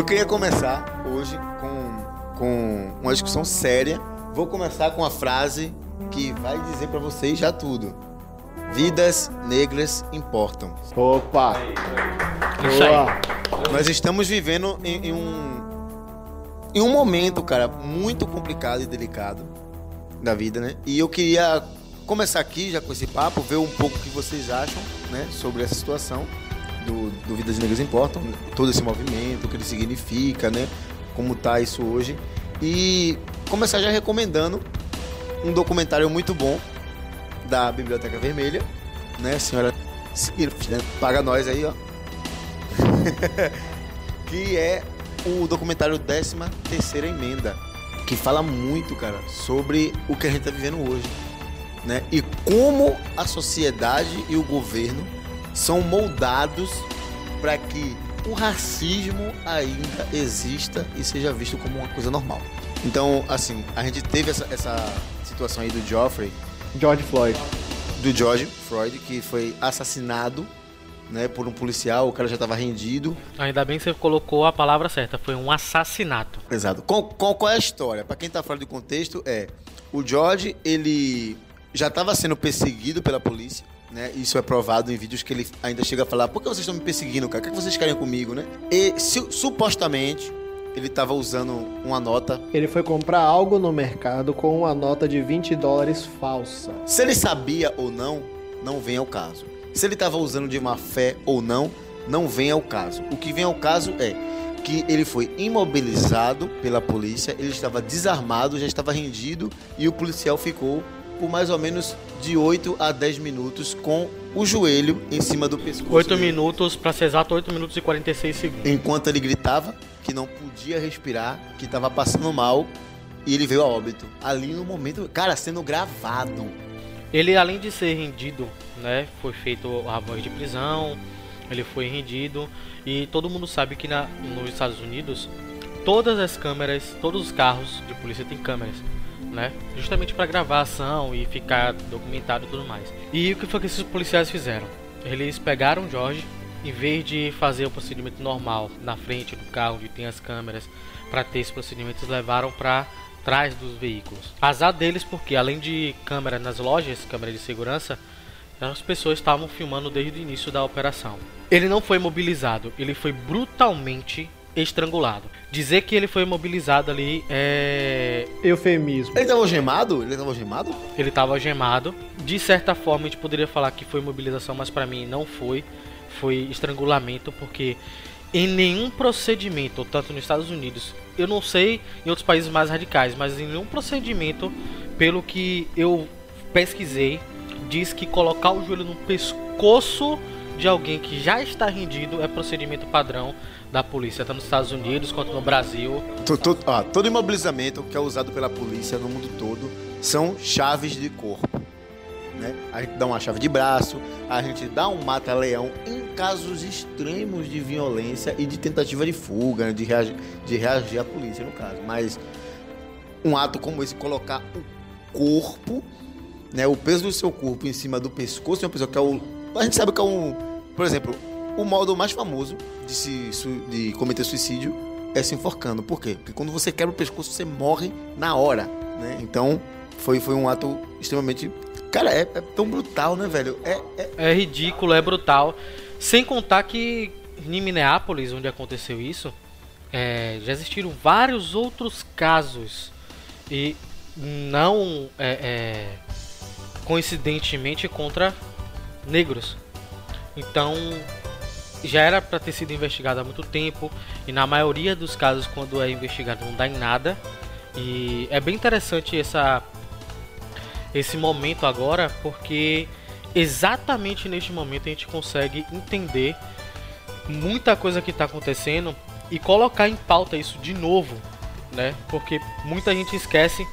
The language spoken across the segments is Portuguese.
Eu queria começar hoje com, com uma discussão séria. Vou começar com a frase que vai dizer para vocês já tudo. Vidas negras importam. Opa! Isso aí. Boa. Nós estamos vivendo em, em um em um momento, cara, muito complicado e delicado da vida, né? E eu queria começar aqui já com esse papo, ver um pouco o que vocês acham, né, sobre essa situação do, do Vidas Negras Importam, todo esse movimento, o que ele significa, né? Como tá isso hoje. E começar já recomendando um documentário muito bom da Biblioteca Vermelha, né, senhora? Paga nós aí, ó. que é o documentário 13 terceira emenda, que fala muito, cara, sobre o que a gente tá vivendo hoje, né? E como a sociedade e o governo são moldados para que o racismo ainda exista e seja visto como uma coisa normal. Então, assim, a gente teve essa, essa situação aí do Geoffrey, George Floyd. do George Floyd, que foi assassinado, né, por um policial, o cara já estava rendido. Ainda bem que você colocou a palavra certa, foi um assassinato. Exato. Qual, qual, qual é a história? Para quem tá fora do contexto, é o George, ele já estava sendo perseguido pela polícia, né? Isso é provado em vídeos que ele ainda chega a falar: "Por que vocês estão me perseguindo, cara? O que, é que vocês querem comigo, né?" E su- supostamente ele estava usando uma nota. Ele foi comprar algo no mercado com uma nota de 20 dólares falsa. Se ele sabia ou não, não vem ao caso. Se ele estava usando de má fé ou não, não vem ao caso. O que vem ao caso é que ele foi imobilizado pela polícia, ele estava desarmado, já estava rendido e o policial ficou por mais ou menos de 8 a 10 minutos com o joelho em cima do pescoço. 8 dele. minutos, pra ser exato, 8 minutos e 46 segundos. Enquanto ele gritava que não podia respirar, que estava passando mal e ele veio a óbito. Ali no momento, cara, sendo gravado. Ele, além de ser rendido, né, foi feito a voz de prisão, ele foi rendido e todo mundo sabe que na, nos Estados Unidos todas as câmeras, todos os carros de polícia têm câmeras, né, justamente para gravar a ação e ficar documentado e tudo mais. E o que foi que esses policiais fizeram? Eles pegaram o Jorge, em vez de fazer o procedimento normal na frente do carro onde tem as câmeras, para ter esse procedimento, eles levaram para trás dos veículos. Azar deles porque além de câmera nas lojas, câmera de segurança, as pessoas estavam filmando desde o início da operação. Ele não foi mobilizado, ele foi brutalmente estrangulado. Dizer que ele foi mobilizado ali é Eufemismo. Ele tava algemado? Ele tava algemado? ele estava algemado. De certa forma, a gente poderia falar que foi mobilização, mas para mim não foi. Foi estrangulamento, porque em nenhum procedimento, tanto nos Estados Unidos, eu não sei em outros países mais radicais, mas em nenhum procedimento, pelo que eu pesquisei, diz que colocar o joelho no pescoço de alguém que já está rendido é procedimento padrão da polícia, tanto nos Estados Unidos quanto no Brasil. To- to- ó, todo imobilizamento que é usado pela polícia no mundo todo são chaves de corpo. Né? A gente dá uma chave de braço, a gente dá um mata-leão em casos extremos de violência e de tentativa de fuga, de, reagir, de reagir à polícia, no caso. Mas um ato como esse, colocar o corpo, né, o peso do seu corpo em cima do pescoço de uma pessoa que é o. A gente sabe que é um. Por exemplo, o modo mais famoso de, se, de cometer suicídio é se enforcando. Por quê? Porque quando você quebra o pescoço, você morre na hora. Né? Então, foi, foi um ato extremamente. Cara, é, é tão brutal, né, velho? É, é- É ridículo, é brutal. Sem contar que em Minneapolis, onde aconteceu isso, é, já existiram vários outros casos. E não é, é, coincidentemente contra negros. Então já era para ter sido investigado há muito tempo. E na maioria dos casos, quando é investigado, não dá em nada. E é bem interessante essa esse momento agora, porque exatamente neste momento a gente consegue entender muita coisa que está acontecendo e colocar em pauta isso de novo, né? Porque muita gente esquece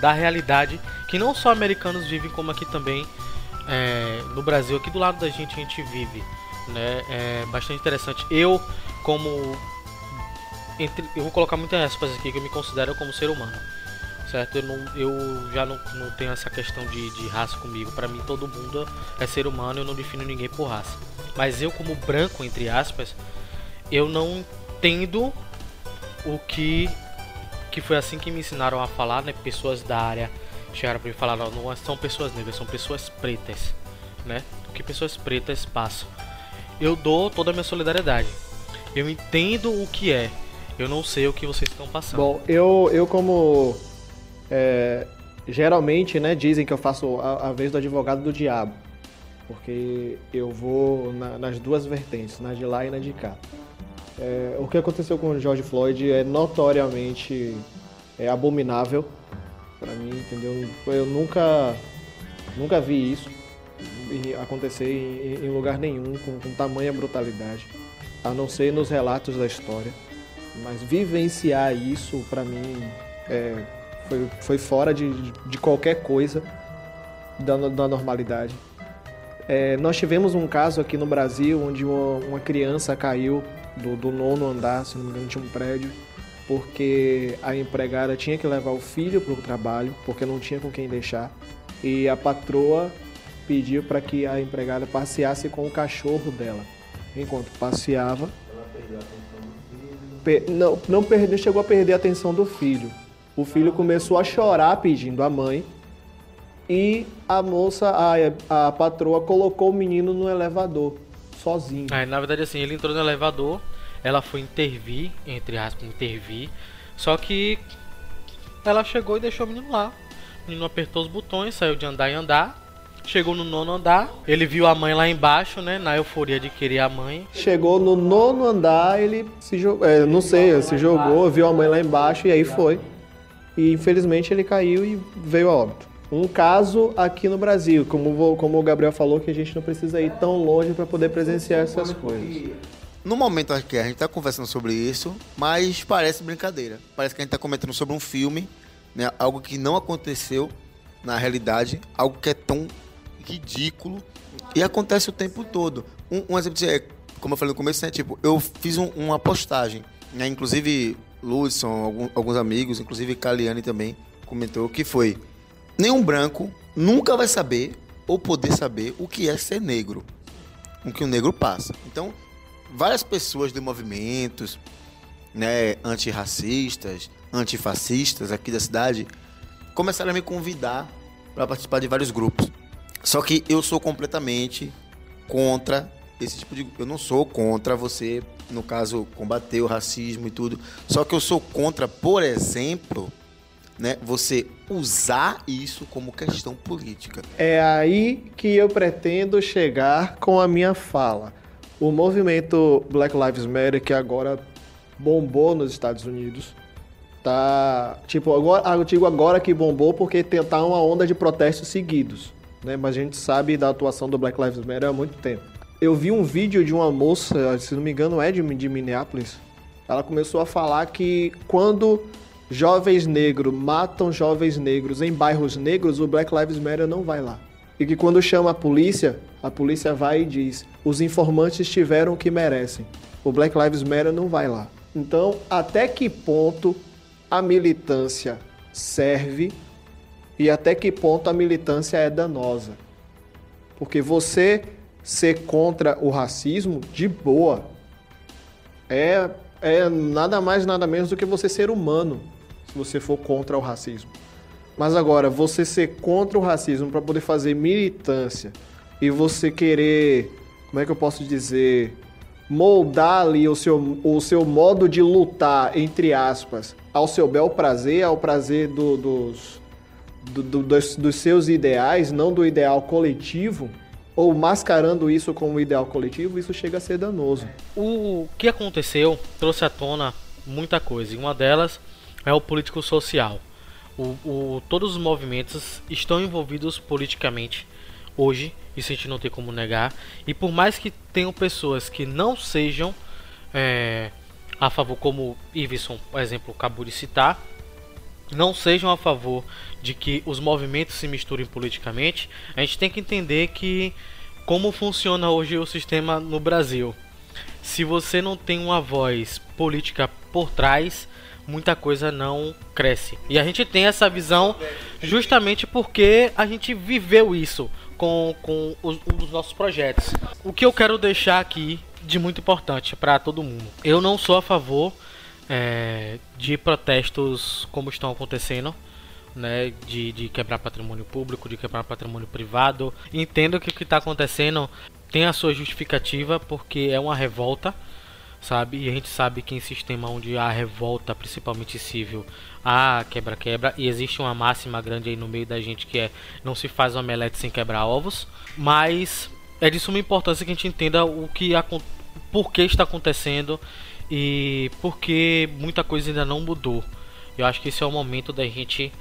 da realidade que não só americanos vivem, como aqui também é, no Brasil, aqui do lado da gente a gente vive, né? É bastante interessante. Eu, como entre, eu vou colocar muitas aspas aqui que eu me considero como ser humano. Certo? Eu, não, eu já não, não tenho essa questão de, de raça comigo. Para mim, todo mundo é ser humano, eu não defino ninguém por raça. Mas eu, como branco, entre aspas, eu não entendo o que que foi assim que me ensinaram a falar, né? Pessoas da área chegaram para mim e falaram, não são pessoas negras, são pessoas pretas, né? O que pessoas pretas passam. Eu dou toda a minha solidariedade. Eu entendo o que é. Eu não sei o que vocês estão passando. Bom, eu, eu como é, geralmente, né, dizem que eu faço a, a, vez do advogado do diabo, porque eu vou na, nas duas vertentes, na de lá e na de cá. É, o que aconteceu com o George Floyd é notoriamente é, abominável para mim, entendeu? Eu nunca, nunca vi isso acontecer em, em lugar nenhum com, com tamanha brutalidade, a não ser nos relatos da história. Mas vivenciar isso para mim é, foi, foi fora de, de qualquer coisa da, da normalidade. É, nós tivemos um caso aqui no Brasil onde uma, uma criança caiu do, do, nono andar, se não me engano, de um prédio, porque a empregada tinha que levar o filho para o trabalho, porque não tinha com quem deixar, e a patroa pediu para que a empregada passeasse com o cachorro dela. Enquanto passeava, ela perdeu a atenção do filho. não, não perdeu, chegou a perder a atenção do filho. O filho começou a chorar pedindo a mãe e a moça, a, a patroa, colocou o menino no elevador sozinho. Ah, na verdade, assim, ele entrou no elevador, ela foi intervir, entre aspas, intervir. Só que ela chegou e deixou o menino lá. O menino apertou os botões, saiu de andar em andar. Chegou no nono andar, ele viu a mãe lá embaixo, né? Na euforia de querer a mãe. Chegou no nono andar, ele se jogou. É, não sei, se jogou, viu a mãe lá embaixo e aí foi. E infelizmente ele caiu e veio a óbito um caso aqui no Brasil, como, como o Gabriel falou, que a gente não precisa ir tão longe para poder presenciar essas coisas. No momento aqui a gente está conversando sobre isso, mas parece brincadeira. Parece que a gente está comentando sobre um filme, né? algo que não aconteceu na realidade, algo que é tão ridículo e acontece o tempo todo. Um, um exemplo de, é, como eu falei no começo, né? tipo, eu fiz um, uma postagem, né? inclusive Ludson, algum, alguns amigos, inclusive Caliane também comentou que foi nenhum branco nunca vai saber ou poder saber o que é ser negro, o que o negro passa. Então, várias pessoas de movimentos, né, antirracistas, antifascistas aqui da cidade, começaram a me convidar para participar de vários grupos. Só que eu sou completamente contra esse tipo de. Eu não sou contra você, no caso, combater o racismo e tudo. Só que eu sou contra, por exemplo, né, você usar isso como questão política. É aí que eu pretendo chegar com a minha fala. O movimento Black Lives Matter, que agora bombou nos Estados Unidos, tá. Tipo, agora, eu digo agora que bombou porque tá uma onda de protestos seguidos. Né? Mas a gente sabe da atuação do Black Lives Matter há muito tempo. Eu vi um vídeo de uma moça, se não me engano é de, de Minneapolis. Ela começou a falar que quando jovens negros matam jovens negros em bairros negros, o Black Lives Matter não vai lá. E que quando chama a polícia, a polícia vai e diz: os informantes tiveram o que merecem. O Black Lives Matter não vai lá. Então, até que ponto a militância serve e até que ponto a militância é danosa? Porque você ser contra o racismo, de boa, é, é nada mais, nada menos do que você ser humano se você for contra o racismo. Mas agora, você ser contra o racismo para poder fazer militância e você querer, como é que eu posso dizer, moldar ali o seu, o seu modo de lutar, entre aspas, ao seu bel prazer, ao prazer do, dos, do, do, dos, dos seus ideais, não do ideal coletivo, ou mascarando isso como ideal coletivo, isso chega a ser danoso. O que aconteceu trouxe à tona muita coisa, e uma delas é o político social. O, o, todos os movimentos estão envolvidos politicamente hoje, isso a gente não tem como negar. E por mais que tenham pessoas que não sejam é, a favor, como Iveson, por exemplo, acabou de citar, não sejam a favor de que os movimentos se misturem politicamente, a gente tem que entender que como funciona hoje o sistema no Brasil. se você não tem uma voz política por trás, muita coisa não cresce. E a gente tem essa visão justamente porque a gente viveu isso com, com os, nossos projetos. O que eu quero deixar aqui de muito importante para todo mundo. Eu não sou a favor é, de protestos como estão acontecendo. Né, de, de quebrar patrimônio público, de quebrar patrimônio privado. Entendo que o que está acontecendo tem a sua justificativa porque é uma revolta, sabe? E a gente sabe que em sistema onde há revolta, principalmente civil, há quebra-quebra e existe uma máxima grande aí no meio da gente que é não se faz omelete sem quebrar ovos, mas é de suma importância que a gente entenda o que por que está acontecendo e porque muita coisa ainda não mudou. Eu acho que esse é o momento da gente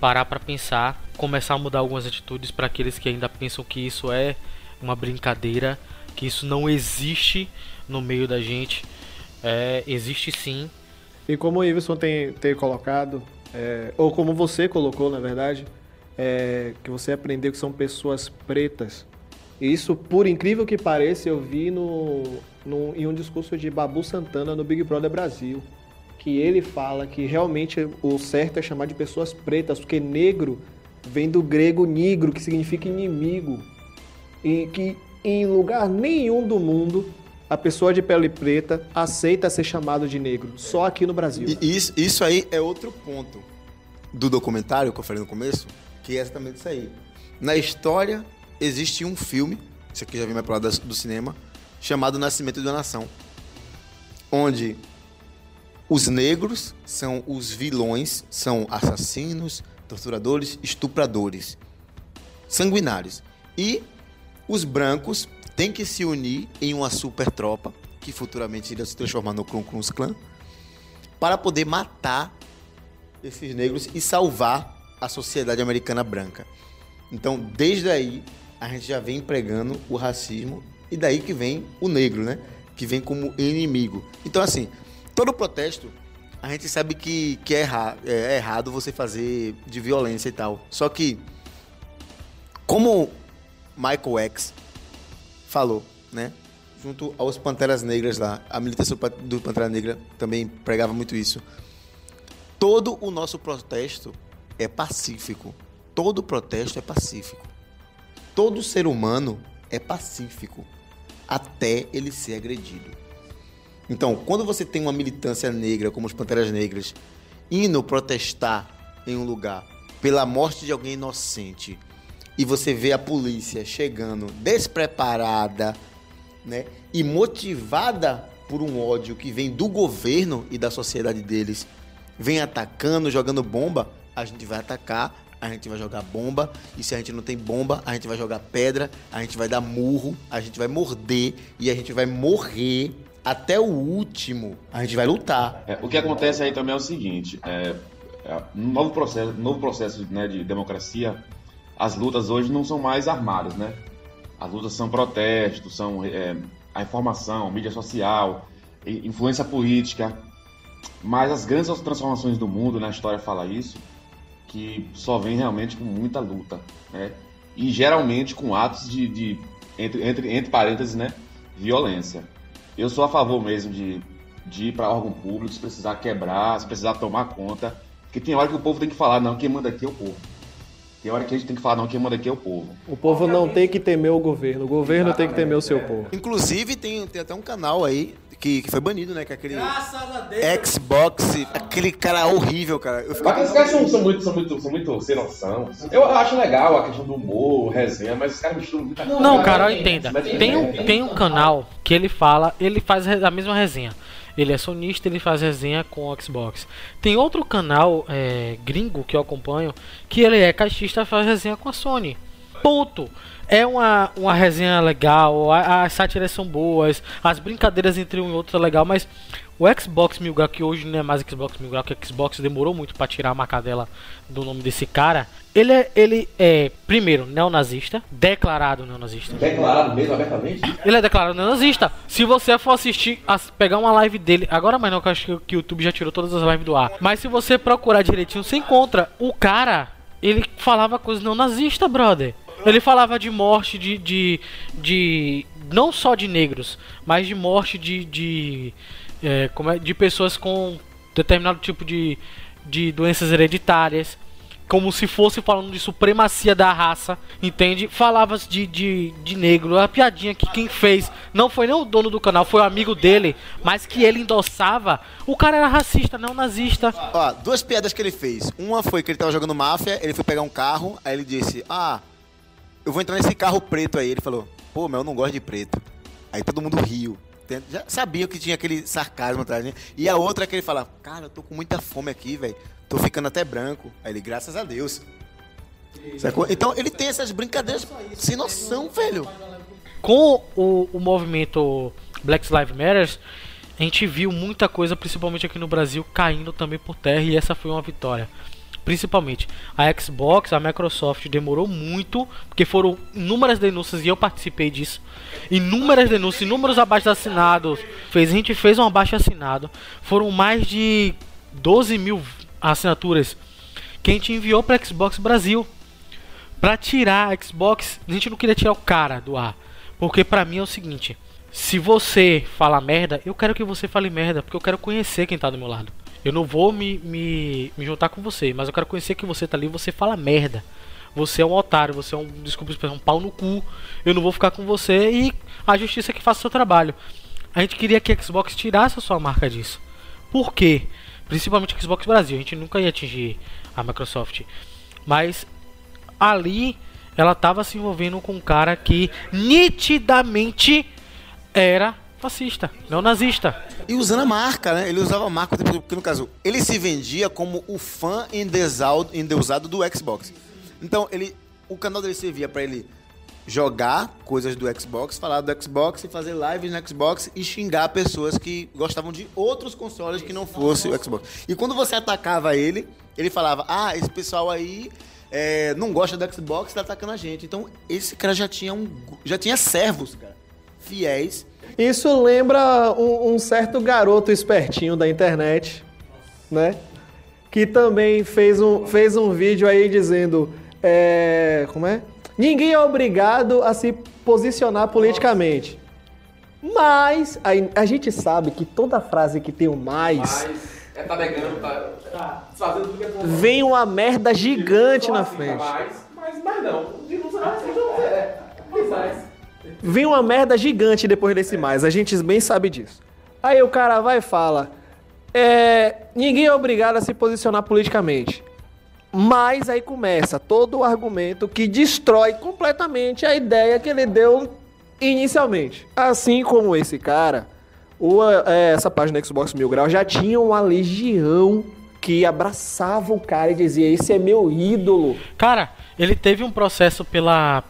parar para pensar, começar a mudar algumas atitudes para aqueles que ainda pensam que isso é uma brincadeira, que isso não existe no meio da gente. É, existe sim. E como o Iverson tem, tem colocado, é, ou como você colocou, na verdade, é, que você aprendeu que são pessoas pretas. Isso, por incrível que pareça, eu vi no, no, em um discurso de Babu Santana no Big Brother Brasil. Que ele fala que realmente o certo é chamar de pessoas pretas, porque negro vem do grego negro, que significa inimigo. E que em lugar nenhum do mundo a pessoa de pele preta aceita ser chamado de negro, só aqui no Brasil. E isso, isso aí é outro ponto do documentário que eu falei no começo, que é exatamente isso aí. Na história, existe um filme, isso aqui já vem mais pro lado do cinema, chamado Nascimento da Nação, onde os negros são os vilões, são assassinos, torturadores, estupradores, sanguinários. E os brancos tem que se unir em uma super tropa, que futuramente irá se transformar no Krum Klux Klan, para poder matar esses negros e salvar a sociedade americana branca. Então, desde aí, a gente já vem empregando o racismo e daí que vem o negro, né? Que vem como inimigo. Então, assim, todo protesto, a gente sabe que, que é, erra, é errado você fazer de violência e tal. Só que, como Michael X falou, né? Junto aos Panteras Negras lá. A militância do Pantera Negra também pregava muito isso. Todo o nosso protesto é pacífico. Todo protesto é pacífico. Todo ser humano é pacífico até ele ser agredido. Então, quando você tem uma militância negra, como os Panteras Negras, indo protestar em um lugar pela morte de alguém inocente, e você vê a polícia chegando despreparada, né, e motivada por um ódio que vem do governo e da sociedade deles, vem atacando, jogando bomba, a gente vai atacar, a gente vai jogar bomba, e se a gente não tem bomba, a gente vai jogar pedra, a gente vai dar murro, a gente vai morder e a gente vai morrer até o último. A gente vai lutar. É, o que acontece aí também é o seguinte: é, é, um novo processo, novo processo né, de democracia as lutas hoje não são mais armadas, né? As lutas são protestos, são é, a informação, mídia social, influência política. Mas as grandes transformações do mundo, né, história fala isso, que só vem realmente com muita luta, né? E geralmente com atos de, de entre, entre, entre parênteses, né? Violência. Eu sou a favor mesmo de, de ir para órgão público, se precisar quebrar, se precisar tomar conta. Porque tem hora que o povo tem que falar, não, quem manda aqui é o povo. Tem hora que a gente tem que falar, não, quem manda aqui é o povo. O povo não tem que temer o governo, o governo Exatamente, tem que temer o seu é. povo. Inclusive, tem, tem até um canal aí que, que foi banido, né? Que é aquele Xbox, aquele cara horrível, cara. Eu fico... Aqueles caras são, são, muito, são, muito, são muito sem noção. Eu acho legal a questão do humor, resenha, mas os caras misturam muita coisa. Não, cara, entenda. Tem um, tem um canal que ele fala, ele faz a mesma resenha. Ele é sonista, ele faz resenha com o Xbox. Tem outro canal é, gringo que eu acompanho, que ele é caixista faz resenha com a Sony. Ponto. É uma, uma resenha legal, as sátiras são boas, as brincadeiras entre um e outro é legal, mas o Xbox Mil Grau, que hoje não é mais Xbox Mil Grau, que Xbox demorou muito para tirar a marca dela do nome desse cara. Ele é, ele é, primeiro, neonazista, declarado neonazista. Declarado mesmo, abertamente? Ele é declarado neonazista. Se você for assistir, pegar uma live dele, agora mais não, que eu acho que o YouTube já tirou todas as lives do ar. Mas se você procurar direitinho, você encontra o cara, ele falava coisas neonazista, brother. Ele falava de morte de, de, de não só de negros, mas de morte de de, é, como é, de pessoas com determinado tipo de, de doenças hereditárias como se fosse falando de supremacia da raça, entende? Falava de, de, de negro, a piadinha que quem fez não foi nem o dono do canal, foi o amigo dele, mas que ele endossava. O cara era racista, não nazista. Ó, duas piadas que ele fez. Uma foi que ele tava jogando máfia, ele foi pegar um carro, aí ele disse: Ah, eu vou entrar nesse carro preto aí. Ele falou: Pô, mas eu não gosto de preto. Aí todo mundo riu. Já sabia que tinha aquele sarcasmo atrás, né? E a outra é que ele fala: Cara, eu tô com muita fome aqui, velho. Tô ficando até branco. Aí ele, graças a Deus. Sacou? Então ele tem essas brincadeiras sem noção, velho. Com o, o movimento Black Lives Matter, a gente viu muita coisa, principalmente aqui no Brasil, caindo também por terra e essa foi uma vitória. Principalmente a Xbox, a Microsoft demorou muito, porque foram inúmeras denúncias e eu participei disso. Inúmeras denúncias, inúmeros abaixo assinados. Fez, a gente fez um abaixo assinado. Foram mais de 12 mil assinaturas que a gente enviou para Xbox Brasil para tirar a Xbox. A gente não queria tirar o cara do ar, porque para mim é o seguinte: se você fala merda, eu quero que você fale merda, porque eu quero conhecer quem tá do meu lado. Eu não vou me, me, me juntar com você, mas eu quero conhecer que você tá ali você fala merda. Você é um otário, você é um, desculpa um pau no cu. Eu não vou ficar com você e a justiça que faça o seu trabalho. A gente queria que a Xbox tirasse a sua marca disso. Por quê? Principalmente o Xbox Brasil. A gente nunca ia atingir a Microsoft. Mas ali ela estava se envolvendo com um cara que nitidamente era fascista, não nazista. E usando a marca, né? Ele usava a marca, porque no caso, ele se vendia como o fã endeusado do Xbox. Então, ele, o canal dele servia para ele jogar coisas do Xbox, falar do Xbox e fazer lives no Xbox e xingar pessoas que gostavam de outros consoles que não fosse o Xbox. E quando você atacava ele, ele falava: Ah, esse pessoal aí é, não gosta do Xbox, tá atacando a gente. Então, esse cara já tinha um. Já tinha servos, cara, fiéis. Isso lembra um, um certo garoto espertinho da internet, né? Que também fez um, fez um vídeo aí dizendo. É, como é? Ninguém é obrigado a se posicionar politicamente. Mas a, a gente sabe que toda frase que tem o mais. mais é tá negando, tá, tá fazendo tudo que é Vem uma merda gigante na frente. Mais, mas, mas não. não é. Vem uma merda gigante depois desse mais. A gente bem sabe disso. Aí o cara vai e fala: é, ninguém é obrigado a se posicionar politicamente. Mas aí começa todo o argumento que destrói completamente a ideia que ele deu inicialmente. Assim como esse cara, o, é, essa página Xbox Mil Grau já tinha uma legião que abraçava o cara e dizia: Esse é meu ídolo. Cara, ele teve um processo pela,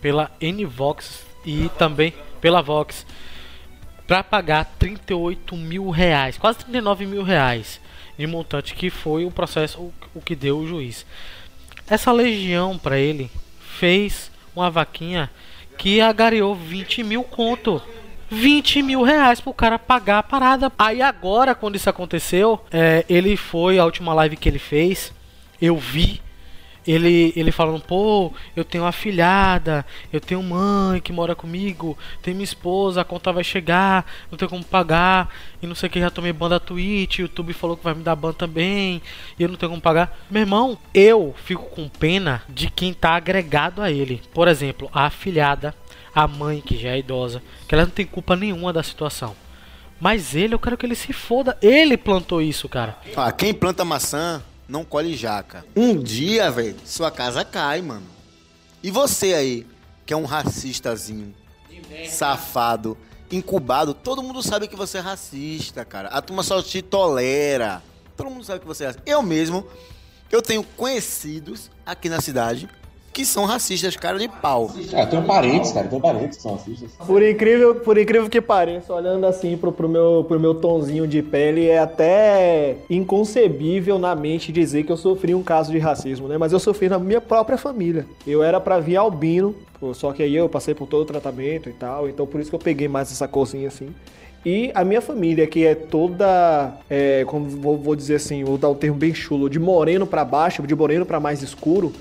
pela Nvox e também pela Vox para pagar 38 mil reais, quase 39 mil reais de montante que foi o processo o, que deu o juiz. Essa legião para ele fez uma vaquinha que agariou 20 mil conto. 20 mil reais pro cara pagar a parada. Aí agora, quando isso aconteceu, é, ele foi, a última live que ele fez, eu vi ele, ele falando, pô, eu tenho uma filhada, eu tenho mãe que mora comigo, tem minha esposa, a conta vai chegar, não tenho como pagar, e não sei o que, já tomei ban da Twitch, o YouTube falou que vai me dar ban também, e eu não tenho como pagar. Meu irmão, eu fico com pena de quem tá agregado a ele. Por exemplo, a afilhada, a mãe que já é idosa, que ela não tem culpa nenhuma da situação. Mas ele, eu quero que ele se foda. Ele plantou isso, cara. Ah, quem planta maçã não colhe jaca. Um dia, velho, sua casa cai, mano. E você aí, que é um racistazinho, safado, incubado, todo mundo sabe que você é racista, cara. A turma só te tolera. Todo mundo sabe que você é racista. Eu mesmo, eu tenho conhecidos aqui na cidade que são racistas, cara de pau. É, eu tenho parentes, cara, tenho parentes que são racistas. Por incrível, por incrível que pareça, olhando assim pro, pro, meu, pro meu tonzinho de pele, é até inconcebível na mente dizer que eu sofri um caso de racismo, né? Mas eu sofri na minha própria família. Eu era para vir albino, só que aí eu passei por todo o tratamento e tal, então por isso que eu peguei mais essa corzinha assim. E a minha família, que é toda, é, como vou, vou dizer assim, vou dar um termo bem chulo, de moreno para baixo, de moreno para mais escuro,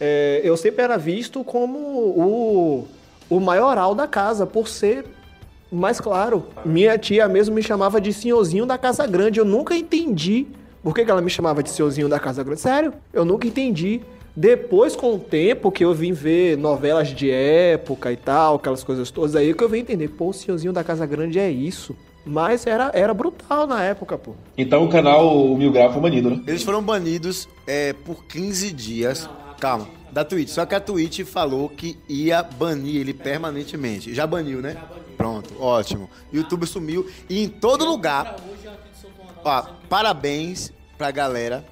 é, eu sempre era visto como o, o maioral da casa, por ser mais claro. Minha tia mesmo me chamava de senhorzinho da casa grande. Eu nunca entendi por que, que ela me chamava de senhorzinho da casa grande. Sério, eu nunca entendi. Depois, com o tempo que eu vim ver novelas de época e tal, aquelas coisas todas, aí que eu vim entender, pô, o senhorzinho da Casa Grande é isso. Mas era, era brutal na época, pô. Então o canal Mil Grau foi banido, né? Eles foram banidos é, por 15 dias. Calma, da Twitch. Só que a Twitch falou que ia banir ele permanentemente. Já baniu, né? Pronto, ótimo. YouTube sumiu e em todo lugar. Ó, parabéns pra galera,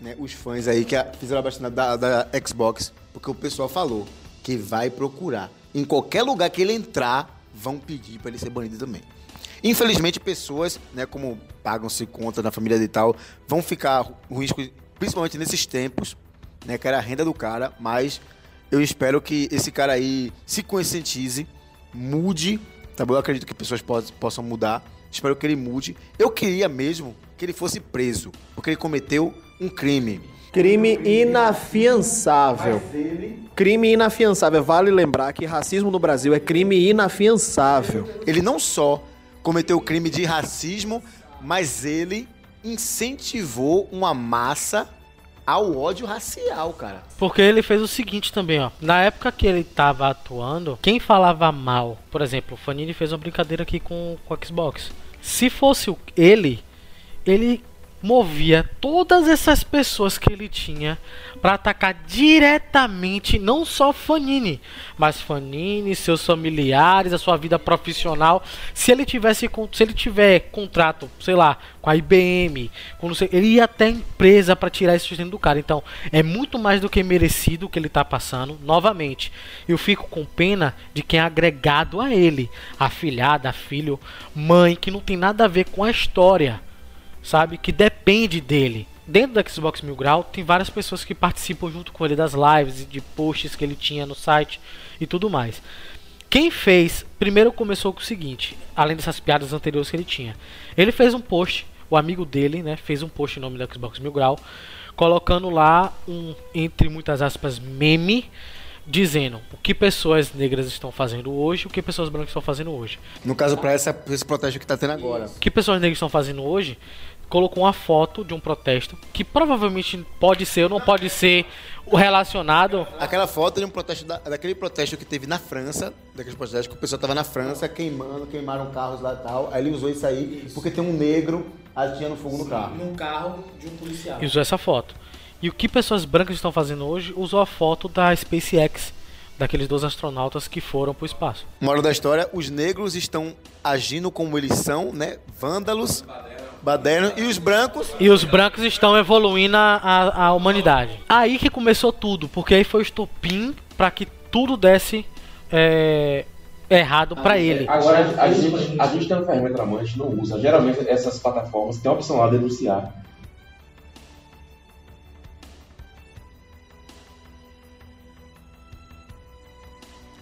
né? Os fãs aí que fizeram a vacina da, da Xbox, porque o pessoal falou que vai procurar. Em qualquer lugar que ele entrar, vão pedir pra ele ser banido também. Infelizmente, pessoas, né, como pagam-se conta na família e tal, vão ficar ruins, principalmente nesses tempos, né, que era a renda do cara, mas eu espero que esse cara aí se conscientize, mude, tá bom? Eu acredito que pessoas possam mudar, espero que ele mude. Eu queria mesmo que ele fosse preso, porque ele cometeu um crime. Crime inafiançável. Crime inafiançável. Vale lembrar que racismo no Brasil é crime inafiançável. Ele não só cometeu o crime de racismo, mas ele incentivou uma massa ao ódio racial, cara. Porque ele fez o seguinte também, ó. Na época que ele tava atuando, quem falava mal, por exemplo, o Fanini fez uma brincadeira aqui com, com o Xbox. Se fosse ele, ele movia todas essas pessoas que ele tinha para atacar diretamente não só Fanini, mas Fanini, seus familiares, a sua vida profissional. Se ele tivesse se ele tiver contrato, sei lá, com a IBM, com sei, ele ia até a empresa para tirar esse sustento do cara. Então, é muito mais do que merecido o que ele tá passando. Novamente, eu fico com pena de quem é agregado a ele, afilhada, filho, mãe, que não tem nada a ver com a história sabe? Que depende dele. Dentro da Xbox Mil Grau tem várias pessoas que participam junto com ele das lives e de posts que ele tinha no site e tudo mais. Quem fez, primeiro começou com o seguinte, além dessas piadas anteriores que ele tinha. Ele fez um post, o amigo dele, né, fez um post em nome da Xbox Mil Grau, colocando lá um entre muitas aspas meme dizendo o que pessoas negras estão fazendo hoje, o que pessoas brancas estão fazendo hoje. No caso para esse protesto que está tendo agora. O que pessoas negras estão fazendo hoje colocou uma foto de um protesto que provavelmente pode ser ou não pode ser o relacionado. Aquela foto de um protesto da, daquele protesto que teve na França, daqueles protestos que o pessoal tava na França queimando, queimaram carros lá e tal. Aí ele usou isso aí isso. porque tem um negro atirando fogo no carro. Num carro de um policial. E usou essa foto. E o que pessoas brancas estão fazendo hoje usou a foto da SpaceX, daqueles dois astronautas que foram para o espaço. Moral da história, os negros estão agindo como eles são, né? Vândalos Baderno e os brancos. E os brancos estão evoluindo a, a, a humanidade. Aí que começou tudo, porque aí foi o estopim para que tudo desse é, errado para ele. Agora, a, a, gente, a gente tem uma ferramenta na mão, a gente não usa. Geralmente essas plataformas têm a opção lá de denunciar.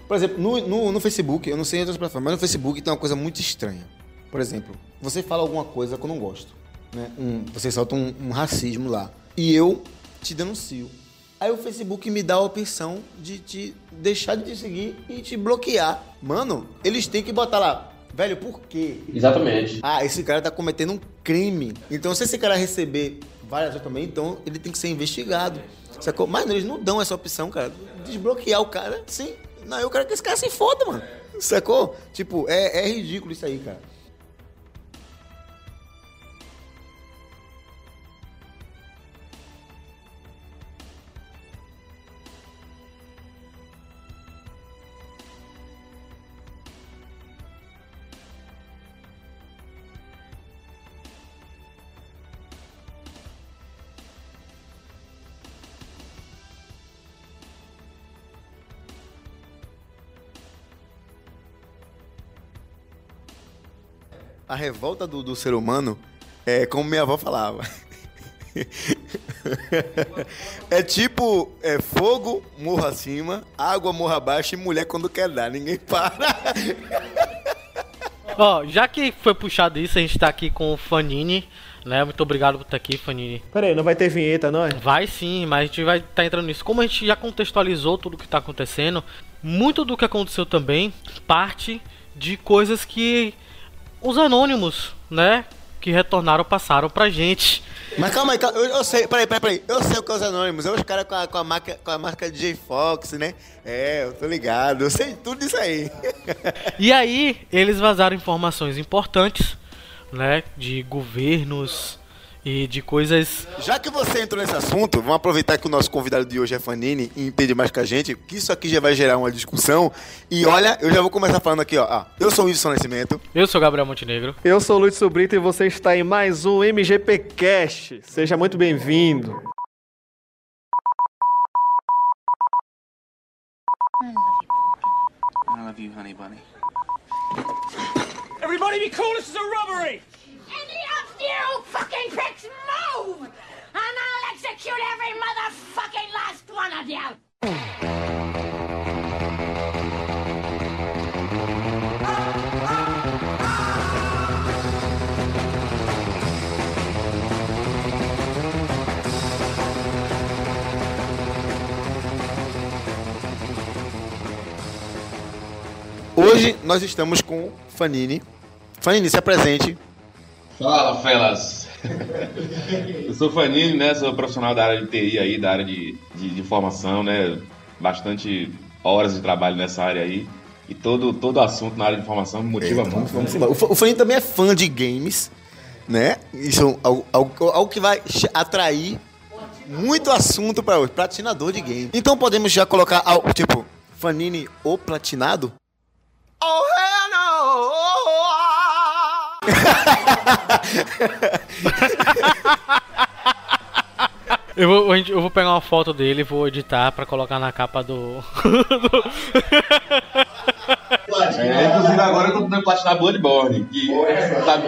Por exemplo, no, no, no Facebook, eu não sei em outras plataformas, mas no Facebook tem uma coisa muito estranha. Por exemplo, você fala alguma coisa que eu não gosto. Né? Um, você solta um, um racismo lá. E eu te denuncio. Aí o Facebook me dá a opção de te deixar de te seguir e te bloquear. Mano, eles têm que botar lá. Velho, por quê? Exatamente. Ah, esse cara tá cometendo um crime. Então, se esse cara receber várias vezes também, então ele tem que ser investigado. Sacou? Mas eles não dão essa opção, cara. Desbloquear o cara, sim. Não, eu quero que esse cara se foda, mano. Sacou? Tipo, é, é ridículo isso aí, cara. Revolta do, do ser humano é como minha avó falava. é tipo é fogo, morro acima, água, morro abaixo e mulher quando quer dar. Ninguém para. Ó, já que foi puxado isso, a gente tá aqui com o Fanini, Né? Muito obrigado por estar aqui, Fanini. Peraí, não vai ter vinheta, não é? Vai sim, mas a gente vai estar tá entrando nisso. Como a gente já contextualizou tudo o que está acontecendo, muito do que aconteceu também parte de coisas que os anônimos, né, que retornaram passaram pra gente. Mas calma aí, calma, eu, eu, sei, peraí, peraí, peraí. Eu sei o que é os anônimos, é os caras com a, com, a marca, com a marca DJ Fox, né? É, eu tô ligado, eu sei tudo isso aí. e aí, eles vazaram informações importantes, né? De governos, e de coisas. Já que você entrou nesse assunto, vamos aproveitar que o nosso convidado de hoje é Fanini e entende mais que a gente, que isso aqui já vai gerar uma discussão. E olha, eu já vou começar falando aqui, ó. Ah, eu sou o Wilson Nascimento. Eu sou Gabriel Montenegro. Eu sou o Luiz Sobrito e você está em mais um MGP Cast. Seja muito bem-vindo. I love you, honey bunny. Everybody be cool, this is a robbery! Of you fucking pricks move! And I'll execute every motherfucking last one of you! Hoje nós estamos com Fanini. Fanini, se apresente Fala, felas! Eu sou Fanini, né? Sou profissional da área de TI aí, da área de, de, de informação, né? Bastante horas de trabalho nessa área aí. E todo, todo assunto na área de informação me motiva Eita, muito. Vamos, vamos o Fanini também é fã de games, né? Isso é algo, algo, algo que vai atrair muito assunto para hoje. Platinador de game. Então podemos já colocar, tipo, Fanini o platinado? Oh! Eu vou, eu vou pegar uma foto dele e vou editar pra colocar na capa do. é, inclusive agora eu tô tentando platinar Bloodborne. Que tá,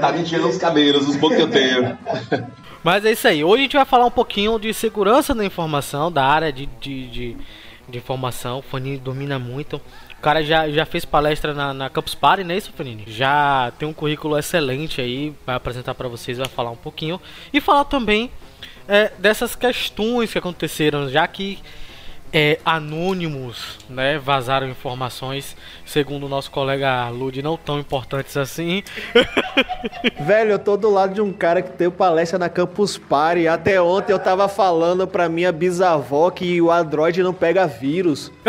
tá me os cabelos, os poucos que eu tenho. Mas é isso aí. Hoje a gente vai falar um pouquinho de segurança da informação, da área de, de, de, de informação. O Fanny domina muito. O cara já, já fez palestra na, na Campus Party, não é isso, Fanini? Já tem um currículo excelente aí, vai apresentar para vocês, vai falar um pouquinho. E falar também é, dessas questões que aconteceram, já que é, anônimos né, vazaram informações, segundo o nosso colega Lud, não tão importantes assim. Velho, eu tô do lado de um cara que tem palestra na Campus Party. Até ontem eu tava falando pra minha bisavó que o Android não pega vírus.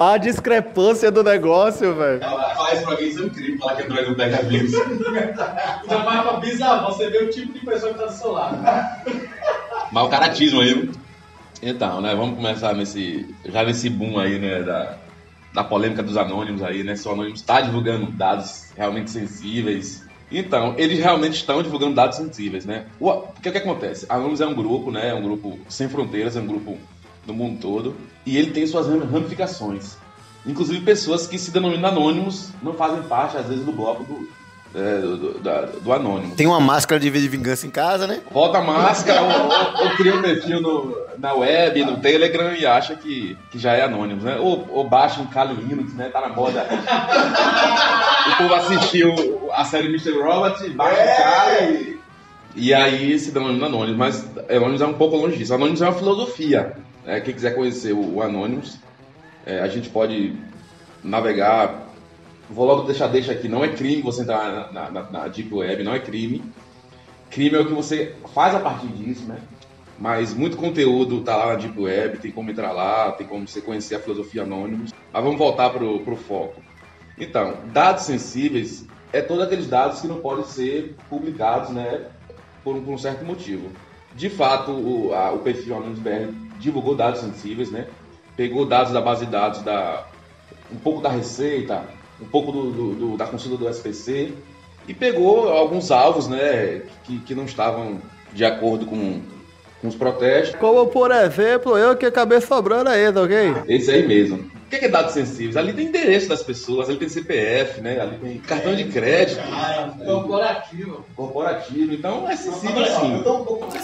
A discrepância do negócio, velho. Faz pra mim isso é incrível falar que Android não pega vírus. Ainda mais pra bisavó, você vê o tipo de pessoa que tá do seu lado. Mal caratismo aí. Então, né, vamos começar nesse, já nesse boom aí, né, da, da polêmica dos anônimos aí, né, se o anônimo está divulgando dados realmente sensíveis. Então, eles realmente estão divulgando dados sensíveis, né? O, o que acontece? Anônimos é um grupo, né, é um grupo sem fronteiras, é um grupo do mundo todo, e ele tem suas ramificações. Inclusive, pessoas que se denominam anônimos não fazem parte, às vezes, do bloco do, é, do, do, da, do, anônimo. Tem uma máscara de vingança em casa, né? Volta a máscara, ou, ou, cria um perfil no, na web, no Telegram e acha que, que já é anônimo, né? Ou, ou baixa um Kali Linux, né? Tá na moda. o povo assistiu a série Mr. Robot, baixa o Kali e aí se denomina anônimo. Mas Anonymous é um pouco longe disso. Anonymous é uma filosofia. É, quem quiser conhecer o, o Anonymous, é, a gente pode navegar. Vou logo deixar deixa aqui, não é crime você entrar na, na, na, Deep Web, não é crime. Crime é o que você faz a partir disso, né? Mas muito conteúdo tá lá na Deep Web, tem como entrar lá, tem como você conhecer a filosofia Anonymous. Mas vamos voltar pro, pro foco. Então, dados sensíveis é todos aqueles dados que não podem ser publicados, né? Por um, por um certo motivo. De fato, o, a, o perfil Anonymous BR divulgou dados sensíveis, né? Pegou dados da base de dados da um pouco da Receita, um pouco do, do, do, da consulta do SPC e pegou alguns alvos, né, que, que não estavam de acordo com, com os protestos. Como, por exemplo, eu que acabei sobrando aí, tá ok? Esse aí mesmo. O que é dados sensíveis? Ali tem endereço das pessoas, ali tem CPF, né? Ali tem cartão de crédito. Corporativo. Corporativo. Então é sensível sim.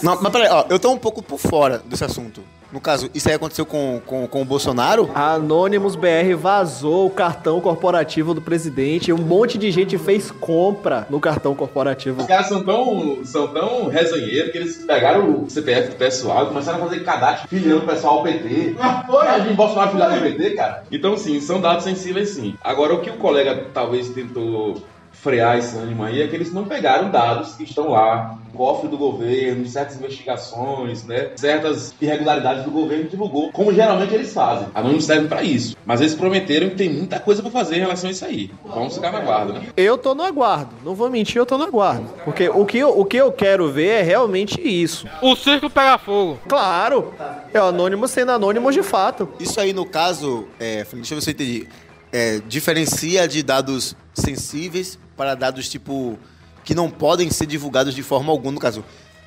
Não, mas peraí, ó, eu tô um pouco por fora desse assunto. No caso, isso aí aconteceu com, com, com o Bolsonaro? A Anonymous BR vazou o cartão corporativo do presidente. Um monte de gente fez compra no cartão corporativo. Os caras são tão, são tão rezonheiros que eles pegaram o CPF do pessoal e começaram a fazer cadastro filiando o pessoal ao PT. Ah, foi? Imagina Bolsonaro filiado ao PT, cara. Então, sim, são dados sensíveis, sim. Agora, o que o colega talvez tentou frear esse ânimo aí é que eles não pegaram dados que estão lá, no cofre do governo, certas investigações, né, certas irregularidades do governo divulgou, como geralmente eles fazem. A não serve para isso. Mas eles prometeram que tem muita coisa para fazer em relação a isso aí. Vamos ficar na guarda, né? Eu tô no aguardo. Não vou mentir, eu tô no aguardo. Porque o que eu, o que eu quero ver é realmente isso. O circo pega fogo. Claro, é o anônimo sendo anônimo de fato. Isso aí, no caso, é, deixa eu ver se eu entendi. É, diferencia de dados sensíveis para dados tipo que não podem ser divulgados de forma alguma. No caso,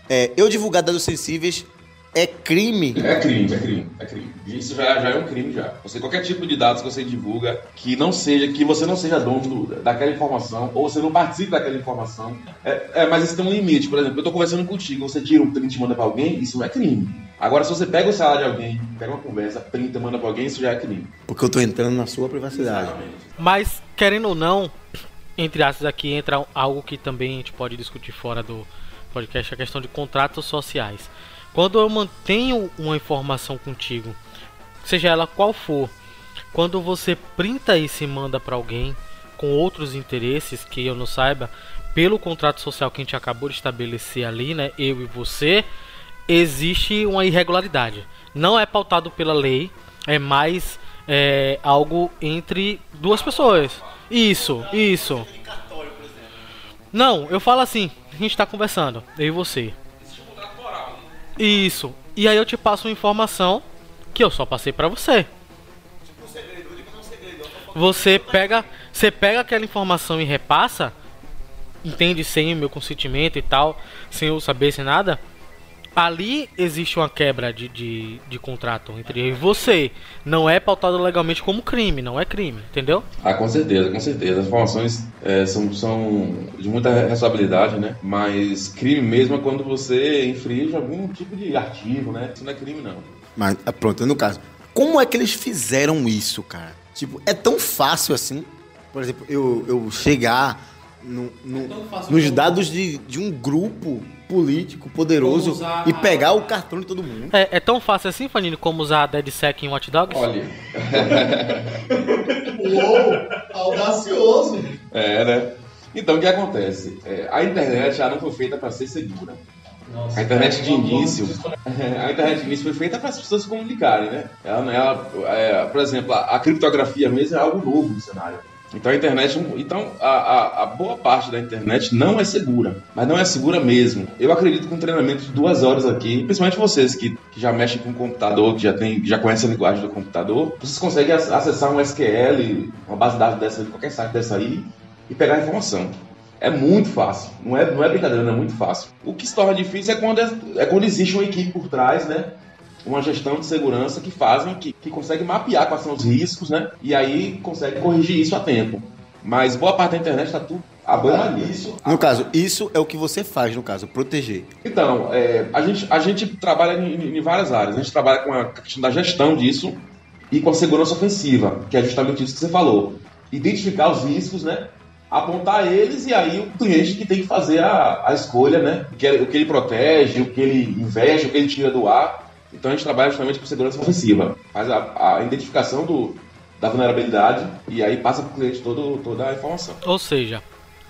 é, eu divulgar dados sensíveis é crime. É crime, é crime, é crime. Isso já, já é um crime já. Você qualquer tipo de dados que você divulga que não seja que você não seja dono do- daquela informação ou você não participe daquela informação. É, é, mas isso tem um limite. Por exemplo, eu tô conversando contigo, você tira um print e manda pra alguém, isso não é crime. Agora, se você pega o salário de alguém, pega uma conversa, printa, manda pra alguém, isso já é crime. Porque eu tô entrando na sua privacidade. Mas, querendo ou não, entre aspas aqui entra algo que também a gente pode discutir fora do podcast, a questão de contratos sociais. Quando eu mantenho uma informação contigo, seja ela qual for, quando você printa isso e manda para alguém com outros interesses que eu não saiba, pelo contrato social que a gente acabou de estabelecer ali, né, eu e você, existe uma irregularidade. Não é pautado pela lei, é mais é, algo entre duas pessoas. Isso, isso. Não, eu falo assim, a gente tá conversando, eu e você. Isso. E aí eu te passo uma informação que eu só passei pra você. Você pega, você pega aquela informação e repassa, entende sem o meu consentimento e tal, sem eu saber sem nada. Ali existe uma quebra de, de, de contrato entre eu e você. Não é pautado legalmente como crime, não é crime, entendeu? Ah, com certeza, com certeza. As informações é, são, são de muita responsabilidade, né? Mas crime mesmo é quando você infringe algum tipo de artigo, né? Isso não é crime, não. Mas, ah, pronto, no caso, como é que eles fizeram isso, cara? Tipo, é tão fácil assim? Por exemplo, eu, eu chegar no- no- nos dados de, de um grupo político poderoso usar e a- pegar o cartão de todo mundo. É, é tão fácil assim, Fanini, como usar DeadSec em Watch Dogs? Olha, Uou, audacioso. é, né? Então, o que acontece? É, a internet já não foi feita para ser segura. A internet de início, a internet de início foi feita para as pessoas se comunicarem, né? Ela, ela, é, por exemplo, a, a criptografia mesmo é algo novo no cenário. Então a internet, então a, a, a boa parte da internet não é segura, mas não é segura mesmo. Eu acredito que um treinamento de duas horas aqui, principalmente vocês que, que já mexem com o computador, que já tem, já conhecem a linguagem do computador, vocês conseguem ac- acessar um SQL, uma base de dados dessa, de qualquer site dessa aí, e pegar a informação. É muito fácil, não é, não é brincadeira, não é muito fácil. O que se torna difícil é quando, é, é quando existe uma equipe por trás, né? Uma gestão de segurança que fazem, que, que consegue mapear quais são os riscos, né? E aí consegue corrigir isso a tempo. Mas boa parte da internet está tudo a banho isso. No caso, isso é o que você faz, no caso, proteger. Então, é, a, gente, a gente trabalha em, em várias áreas. A gente trabalha com a questão da gestão disso e com a segurança ofensiva, que é justamente isso que você falou. Identificar os riscos, né? Apontar eles e aí o cliente que tem que fazer a, a escolha, né? O que, ele- o que ele protege, o que ele investe, o que ele tira do ar. Então a gente trabalha justamente com segurança ofensiva. Faz a, a identificação do, da vulnerabilidade e aí passa para o cliente todo, toda a informação. Ou seja,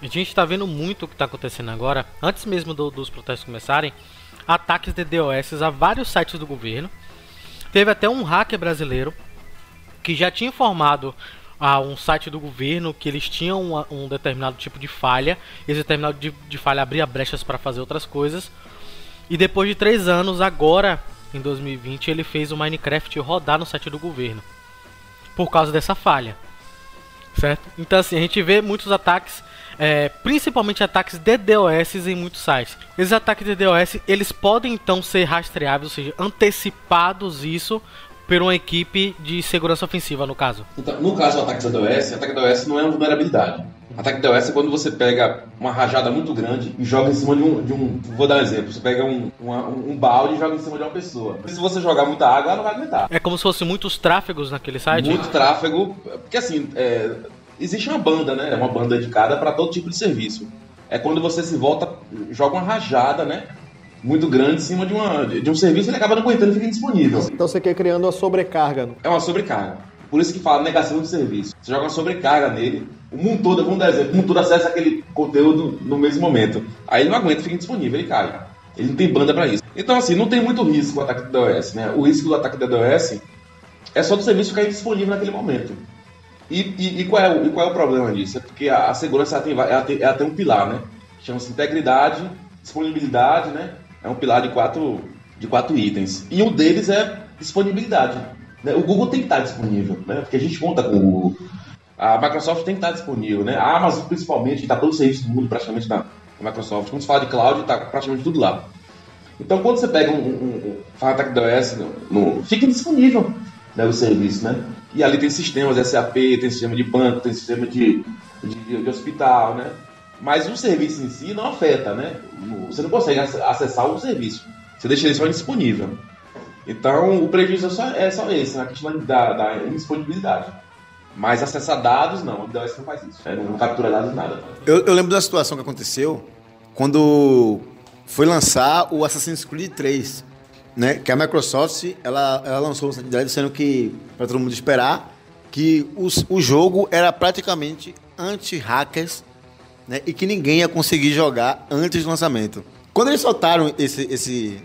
a gente está vendo muito o que está acontecendo agora, antes mesmo do- dos protestos começarem, ataques de DOS a vários sites do governo. Teve até um hacker brasileiro que já tinha informado a um site do governo que eles tinham uma- um determinado tipo de falha. Esse determinado de, de falha abria brechas para fazer outras coisas. E depois de três anos, agora em 2020, ele fez o Minecraft rodar no site do governo por causa dessa falha. Certo? Então assim, a gente vê muitos ataques, é, principalmente ataques de DOS em muitos sites. Esses ataques de DOS, eles podem então ser rastreáveis, ou seja, antecipados isso por uma equipe de segurança ofensiva, no caso. Então, no caso do ataque da DOS, ataque da DOS não é uma vulnerabilidade. Ataque DOS é quando você pega uma rajada muito grande e joga em cima de um. De um vou dar um exemplo. Você pega um, uma- um, balde e joga em cima de uma pessoa. Se você jogar muita água, ela não vai aguentar. É como se fosse muitos tráfegos naquele site? Muito tráfego. Porque assim, é, existe uma banda, né? É uma banda dedicada para todo tipo de serviço. É quando você se volta, joga uma rajada, né? Muito grande em cima de, uma, de um serviço ele acaba não aguentando e fica indisponível. Então você quer criando uma sobrecarga. É uma sobrecarga. Por isso que fala negação de serviço. Você joga uma sobrecarga nele, o mundo todo, vamos dar exemplo, o mundo todo acessa aquele conteúdo no mesmo momento. Aí ele não aguenta, fica indisponível, ele cai. Ele não tem banda para isso. Então, assim, não tem muito risco o ataque do DOS, né? O risco do ataque do DOS é só do serviço ficar indisponível naquele momento. E, e- e qual, é o, e qual é o problema disso? É porque a, a segurança ela tem, ela tem, ela tem um pilar, né? Chama-se integridade, disponibilidade, né? É um pilar de quatro, de quatro itens. E um deles é disponibilidade. né? O Google tem que estar disponível, né? Porque a gente conta com o Google. A Microsoft tem que estar disponível, né? A Amazon, principalmente, está todo o serviço do mundo praticamente na, Microsoft. Quando se fala de cloud, está praticamente tudo lá. Então, quando você pega um, um, um ataque da OS, no, no- fica indisponível né, o serviço, né? E ali tem sistemas SAP, tem sistema de banco, tem sistema de, de, de hospital, né? Mas o serviço em si não afeta, né? Você não consegue ac- acessar o serviço. Você deixa ele só indisponível. Então, o prejuízo é só, é só esse, né? a questão da, da indisponibilidade. Mas acessar dados, não. O DOS não faz isso. É, Não captura dados, nada. Eu, eu lembro da situação que aconteceu quando foi lançar o Assassin's Creed 3, né? Que a Microsoft ela, ela lançou o Direct dizendo que para todo mundo esperar que os- o jogo era praticamente anti-hackers, né? E que ninguém ia conseguir jogar antes do lançamento. Quando eles soltaram esse, esse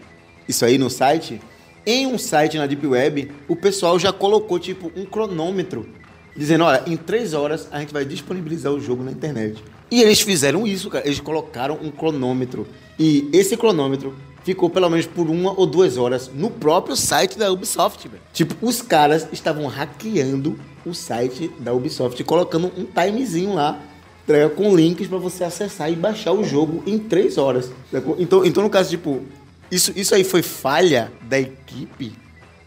isso aí no site, em um site na Deep Web, o pessoal já colocou tipo um cronômetro dizendo, olha, em três horas a gente vai disponibilizar o jogo na internet. E eles fizeram isso, cara. Eles colocaram um cronômetro. E esse cronômetro ficou pelo menos por uma ou duas horas no próprio site da Ubisoft. Tipo, os caras estavam hackeando o site da Ubisoft, colocando um timezinho lá ligado? com links pra você acessar e baixar o jogo em três horas. Então, então no caso, tipo, isso, isso aí foi falha da equipe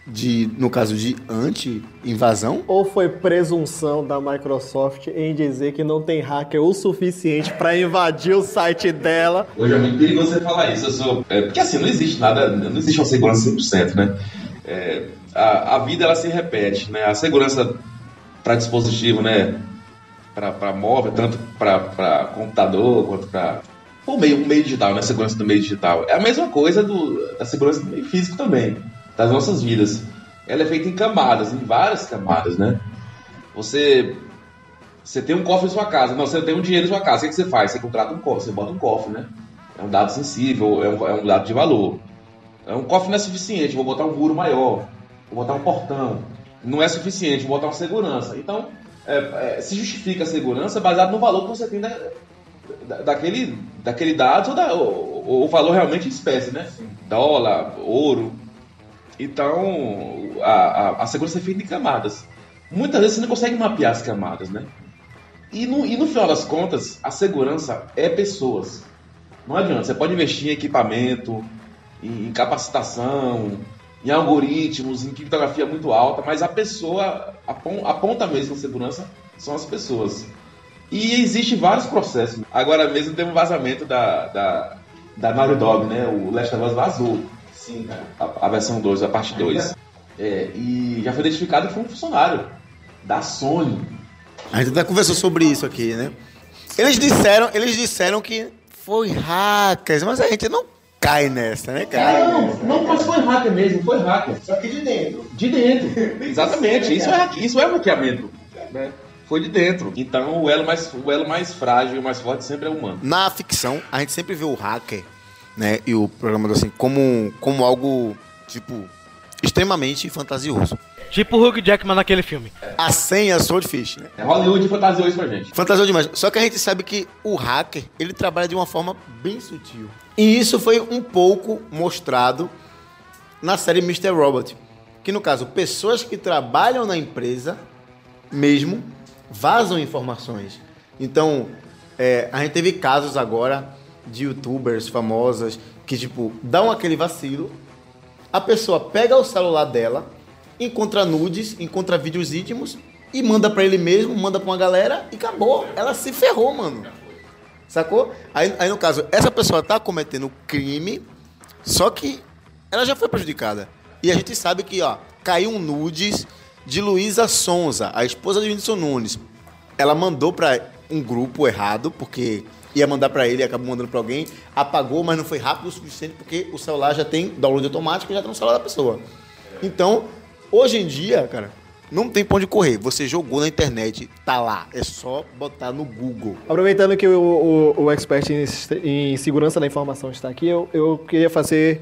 de, no caso de anti-invasão? Ou foi presunção da Microsoft em dizer que não tem hacker o suficiente pra invadir o site dela? Hoje é muito perigoso você falar isso. Eu sou, é, porque assim, não existe nada, não existe uma segurança 100%, né? É, a, a vida ela se repete, né? A segurança para dispositivo, né? Para móvel, tanto para computador quanto para o meio, o meio digital, né? Segurança do meio digital. É a mesma coisa do, da segurança do meio físico também, das nossas vidas. Ela é feita em camadas, em várias camadas, né? Você você tem um cofre em sua casa. Não, você tem um dinheiro em sua casa. O que, que você faz? Você contrata um cofre, você bota um cofre, né? É um dado sensível, é um, é um dado de valor. É um cofre não é suficiente, vou botar um muro maior, vou botar um portão. Não é suficiente, vou botar uma segurança. Então, é, é, se justifica a segurança baseado no valor que você tem da, da- daquele, daquele dado ou, da, ou- ou o valor realmente em espécie, né? Dólar, ouro. Então, a, a, a segurança é feita em camadas. Muitas vezes você não consegue mapear as camadas, né? E no, e no final das contas, a segurança é pessoas. Não adianta, você pode investir em equipamento, em capacitação, em algoritmos, em criptografia muito alta, mas a pessoa, a, pon- a ponta mesmo da segurança são as pessoas. E existe vários processos. Agora mesmo teve um vazamento da, da, da Naughty Dog, né? O Last of Us vazou. Sim, cara. A, a versão 2, a parte 2. É, e já foi identificado que foi um funcionário da Sony. A gente até conversou sobre isso aqui, né? Eles disseram, eles disseram que foi hackers, mas a gente não cai nessa, né, cara? Não, não, mas foi hacker mesmo, foi hacker. Só que de dentro. De dentro. Exatamente. Isso é, isso é hackeamento. Né? Foi de dentro. Então o elo, mais, o elo mais frágil e mais forte sempre é o humano. Na ficção, a gente sempre vê o hacker, né, e o programador assim, como, como algo, tipo, extremamente fantasioso. Tipo o Hugh Jackman naquele filme. A senha Swordfish, né? É Hollywood fantasiou isso pra gente. Fantasioso demais. Só que a gente sabe que o hacker, ele trabalha de uma forma bem sutil. E isso foi um pouco mostrado na série Mr. Robot. Que no caso, pessoas que trabalham na empresa mesmo vazam informações. Então, é, a gente teve casos agora de youtubers famosas que, tipo, dão aquele vacilo, a pessoa pega o celular dela, encontra nudes, encontra vídeos íntimos e manda pra ele mesmo, manda pra uma galera e acabou. Ela se ferrou, mano. Sacou? Aí, aí no caso, essa pessoa tá cometendo crime, só que ela já foi prejudicada. E a gente sabe que, ó, caiu um nudes de Luísa Sonza, a esposa de Whindersson Nunes. Ela mandou pra um grupo errado, porque ia mandar pra ele acabou mandando pra alguém, apagou, mas não foi rápido o suficiente porque o celular já tem download automático e já tá no celular da pessoa. Então, hoje em dia, cara, não tem pra onde correr. Você jogou na internet, tá lá. É só botar no Google. Aproveitando que o, o, o expert em, em segurança da informação está aqui, eu, eu queria fazer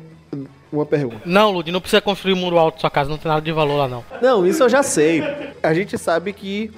uma pergunta. Não, Lud, não precisa construir um muro alto na sua casa, não tem nada de valor lá não. Não, isso eu já sei. A gente sabe que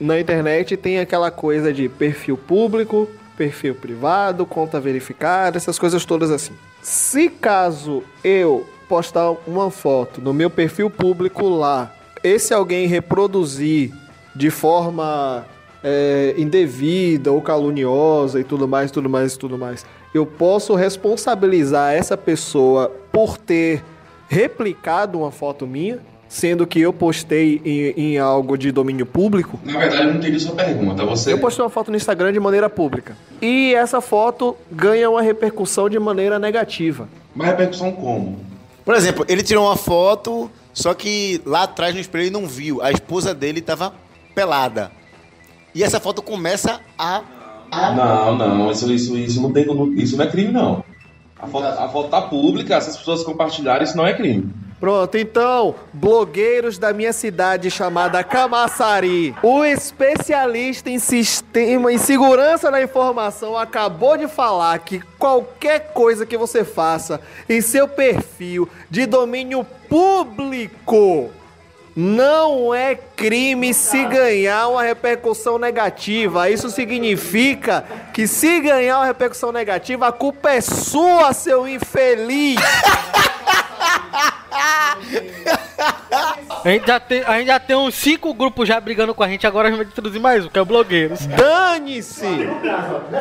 na internet tem aquela coisa de perfil público, perfil privado, conta verificada, essas coisas todas assim. Se caso eu postar uma foto no meu perfil público lá, esse alguém reproduzir de forma é, indevida ou caluniosa e tudo mais, tudo mais, tudo mais, eu posso responsabilizar essa pessoa por ter replicado uma foto minha, sendo que eu postei em, em algo de domínio público. Na verdade, eu não entendi sua pergunta. Você... Eu postei uma foto no Instagram de maneira pública. E essa foto ganha uma repercussão de maneira negativa. Mas repercussão como? Por exemplo, ele tirou uma foto, só que lá atrás no espelho ele não viu. A esposa dele tava pelada. E essa foto começa a. Não, não, isso, isso, isso não tem isso não é crime, não. A foto, a foto tá pública, se as pessoas compartilharem, isso não é crime. Pronto, então, blogueiros da minha cidade chamada Camaçari, o especialista em sistema, em segurança da informação, acabou de falar que qualquer coisa que você faça em seu perfil de domínio público não é crime se ganhar uma repercussão negativa. Isso significa que se ganhar uma repercussão negativa, a culpa é sua, seu infeliz. A gente, já tem, a gente já tem uns cinco grupos já brigando com a gente, agora a gente vai introduzir mais um, que é o Blogueiros. Dane-se!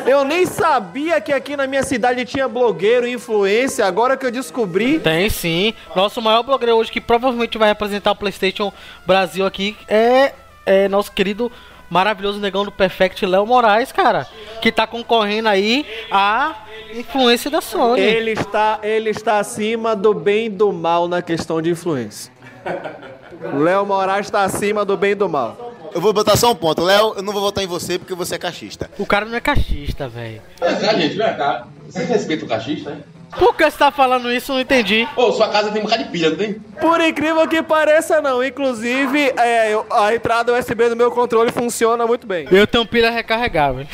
Eu nem sabia que aqui na minha cidade tinha blogueiro, influência, agora que eu descobri. Tem sim. Nosso maior blogueiro hoje, que provavelmente vai representar o PlayStation Brasil aqui, é, é nosso querido maravilhoso negão do Perfect, Léo Moraes, cara. Que tá concorrendo aí a influência da Sony. Ele está, ele está acima do bem e do mal na questão de influência. Léo Moraes está acima do bem e do mal. Eu vou botar só um ponto. Léo, eu não vou votar em você porque você é cachista. O cara não é cachista, velho. É, gente, é, tá? Você respeita o cachista, né? Por que você tá falando isso? Eu não entendi. Ô, sua casa tem um bocado de pilha, não tem? Por incrível que pareça, não. Inclusive, é, eu- a entrada USB do meu controle funciona muito bem. Eu tenho pilha recarregável.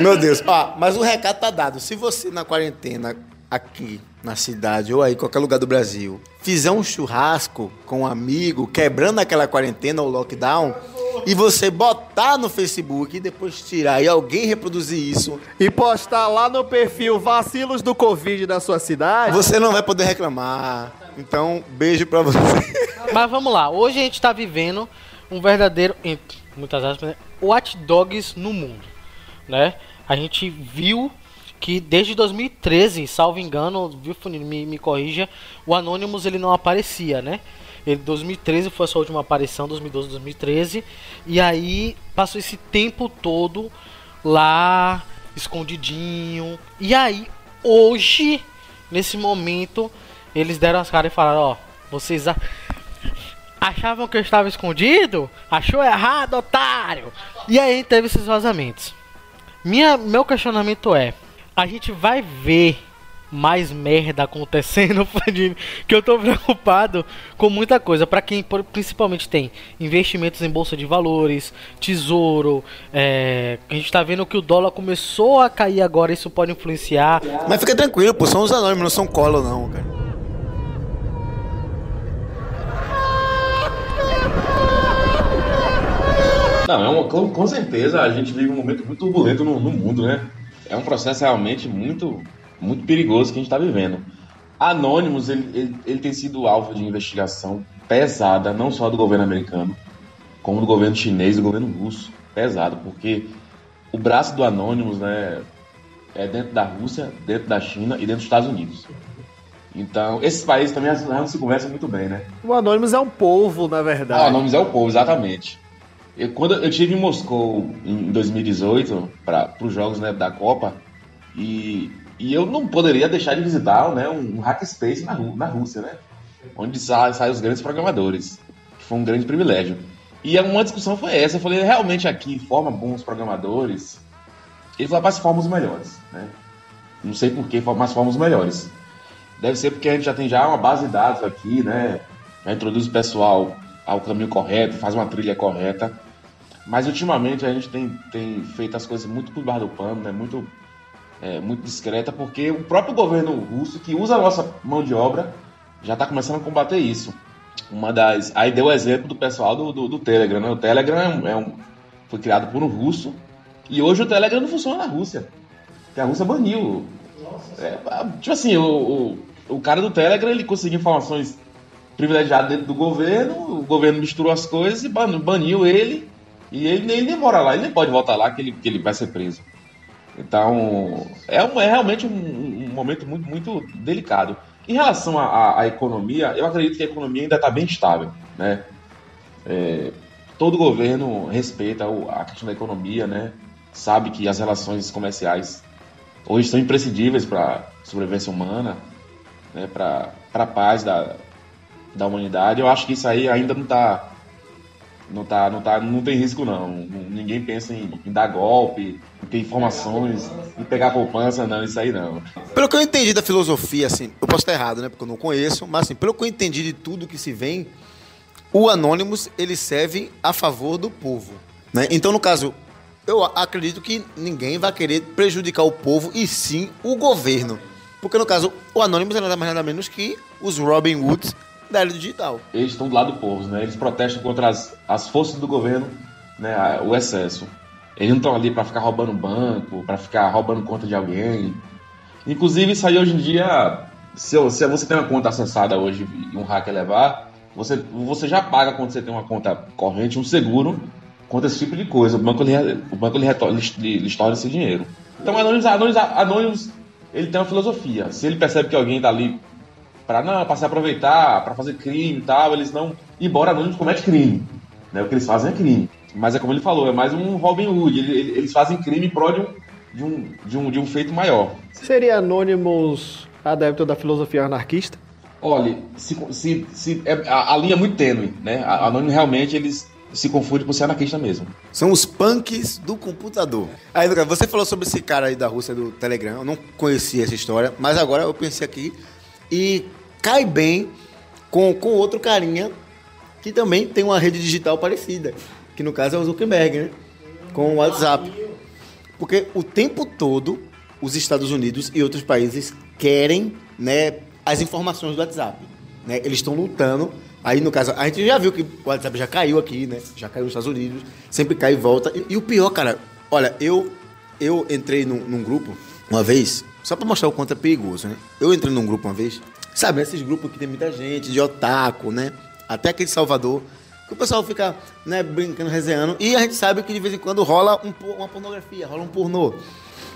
Meu Deus. Ó, mas o recado tá dado. Se você na quarentena aqui na cidade ou aí em qualquer lugar do Brasil fizer um churrasco com um amigo, quebrando aquela quarentena ou lockdown, e você botar no Facebook e depois tirar e alguém reproduzir isso, E postar lá no perfil vacilos do Covid da sua cidade. você não vai poder reclamar. Então, beijo pra você. Mas vamos lá, hoje a gente tá vivendo um verdadeiro, entre muitas aspas, né, watch dogs no mundo, né? A gente viu que desde 2013, salvo engano, viu, Funino, me, me corrija, o Anonymous ele não aparecia, né? Ele 2013 foi a sua última aparição, 2012, 2013, e aí passou esse tempo todo lá escondidinho. E aí hoje, nesse momento, eles deram as caras e falaram, ó, vocês a- achavam que eu estava escondido? Achou errado, otário! E aí teve esses vazamentos. Minha, meu questionamento é: a gente vai ver mais merda acontecendo, que eu tô preocupado com muita coisa. Pra quem principalmente tem investimentos em bolsa de valores, tesouro, é, a gente tá vendo que o dólar começou a cair agora, isso pode influenciar. Mas fica tranquilo, pô, são os anônimos, não são cola não, cara. Não, é uma, com, com certeza a gente vive um momento muito turbulento no, no mundo, né? É um processo realmente muito, muito perigoso que a gente está vivendo. Anonymous, ele, ele, ele tem sido alvo de investigação pesada, não só do governo americano, como do governo chinês e do governo russo. Pesado, porque o braço do Anonymous, né, é dentro da Rússia, dentro da China e dentro dos Estados Unidos. Então, esses países também não se conversam muito bem, né? O Anonymous é um povo, na Ah, verdade. o nome é o povo, exatamente. Eu, quando eu estive em Moscou em 2018 para os jogos né, da Copa e, e eu não poderia deixar de visitar né, um, hackspace na, na Rússia, né? Onde sa- saem os grandes programadores, que foi um grande privilégio. E uma discussão foi essa, eu falei, realmente aqui forma bons programadores? Ele falou, mas forma os melhores, né? Não sei porquê, mas forma os melhores. Deve ser porque a gente já tem já uma base de dados aqui, né? Já introduz o pessoal ao caminho correto, faz uma trilha correta. Mas ultimamente a gente tem, tem feito as coisas muito por baixo do pano, né? Muito, é, muito discreta, porque o próprio governo russo, que usa a nossa mão de obra, já está começando a combater isso. Uma das. Aí deu o exemplo do pessoal do, do, do Telegram, né? O Telegram é um, é um- foi criado por um russo e hoje o Telegram não funciona na Rússia. Porque a Rússia baniu. É, tipo assim, o, o, o cara do Telegram ele conseguiu informações privilegiadas dentro do governo, o governo misturou as coisas e ban- baniu ele. E ele, nem mora lá, ele nem pode voltar lá que ele, que ele vai ser preso. Então, é, um- é realmente um, um momento muito, muito delicado. Em relação à- economia, eu acredito que a economia ainda está bem estável. Né? É, todo governo respeita a questão da economia, né? sabe que as relações comerciais hoje são imprescindíveis para a sobrevivência humana, né? para a paz da, da humanidade. Eu acho que isso aí ainda não está não tá, não tá, não tem risco não. Ninguém pensa em, em dar golpe, em ter informações, em pegar poupança, não, isso aí não. Pelo que eu entendi da filosofia, assim, eu posso estar errado, né? Porque eu não conheço, mas assim, pelo que eu entendi de tudo que se vem, o Anonymous ele serve a favor do povo, né? Então, no caso, eu acredito que ninguém vai querer prejudicar o povo e sim o governo. Porque no caso, o Anonymous é nada mais nada menos que os Robin Hoods da era digital. Eles estão do lado do povo, né? Eles protestam contra as, as forças do governo, né? O excesso. Eles não estão ali para ficar roubando banco, para ficar roubando conta de alguém. Inclusive, isso aí hoje em dia, se, se você tem uma conta acessada hoje e um hacker levar, você, você já paga quando você tem uma conta corrente, um seguro contra esse tipo de coisa. O banco, ele, o banco ele, retorna, ele, ele esse dinheiro. Então, Anonymous, Anonymous, ele tem uma filosofia. Se ele percebe que alguém está ali para não, para se aproveitar, para fazer crime e tal, eles não. Embora Anonymous comete crime, né? O que eles fazem é crime. Mas é como ele falou, é mais um Robin Hood. Ele- ele- eles fazem crime em prol de um, de um, de um, de um feito maior. Seria Anonymous adepto da filosofia anarquista? Olha, se, se, se, é- a, a linha é muito tênue, né? A, Anonymous realmente eles se confundem por ser anarquista mesmo. São os punks do computador. Aí, Lucas, você falou sobre esse cara aí da Rússia do Telegram. Eu não conhecia essa história, mas agora eu pensei aqui e cai bem com, com outro carinha que também tem uma rede digital parecida, que no caso é o Zuckerberg, né? Com o WhatsApp. Porque o tempo todo os Estados Unidos e outros países querem, né, as informações do WhatsApp, né? Eles estão lutando. Aí no caso, a gente já viu que o WhatsApp já caiu aqui, né? Já caiu nos Estados Unidos, sempre cai e volta. E, e o pior, cara, olha, eu eu entrei num, num grupo uma vez, só pra mostrar o quanto é perigoso, né? Eu entrei num grupo uma vez, sabe, esses grupos que tem muita gente, de otaku, né? Até aqui de Salvador, que o pessoal fica, né, brincando, resenhando, e a gente sabe que de vez em quando rola um, uma pornografia, rola um pornô.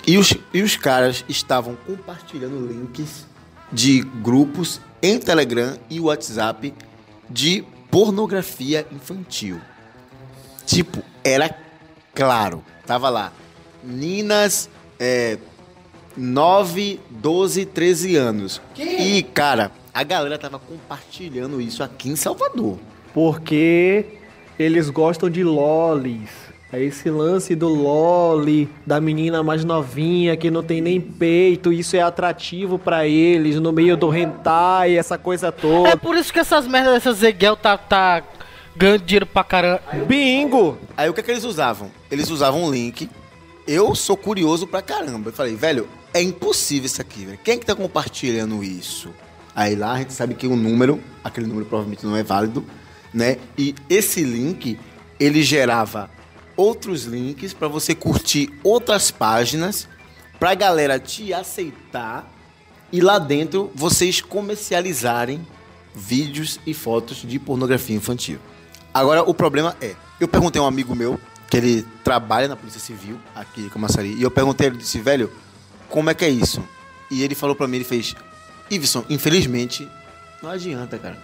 E os, e os caras estavam compartilhando links de grupos em Telegram e WhatsApp de pornografia infantil. Tipo, era claro. Tava lá. Ninas, é, 9, 12, 13 anos. E, cara, a galera tava compartilhando isso aqui em Salvador. Porque eles gostam de lolis. É esse lance do loli, da menina mais novinha que não tem nem peito, isso é atrativo pra eles no meio do hentai, essa coisa É toda. por isso que essas merdas dessas Zegel tá, tá ganhando dinheiro pra caramba. Bingo! Aí o que é que eles usavam? Eles usavam um link. Eu sou curioso pra caramba. Eu falei, velho, é impossível isso aqui, velho. Quem é que tá compartilhando isso? Aí lá a gente sabe que o número, aquele número provavelmente não é válido, né? E esse link, ele gerava outros links pra você curtir outras páginas, pra galera te aceitar e lá dentro vocês comercializarem vídeos e fotos de pornografia infantil. Agora, o problema é, eu perguntei a um amigo meu, que ele trabalha na Polícia Civil, aqui em Camaçari, e eu perguntei, ele disse, velho, como é que é isso? E ele falou pra mim, ele fez, Iveson, infelizmente, não adianta, cara.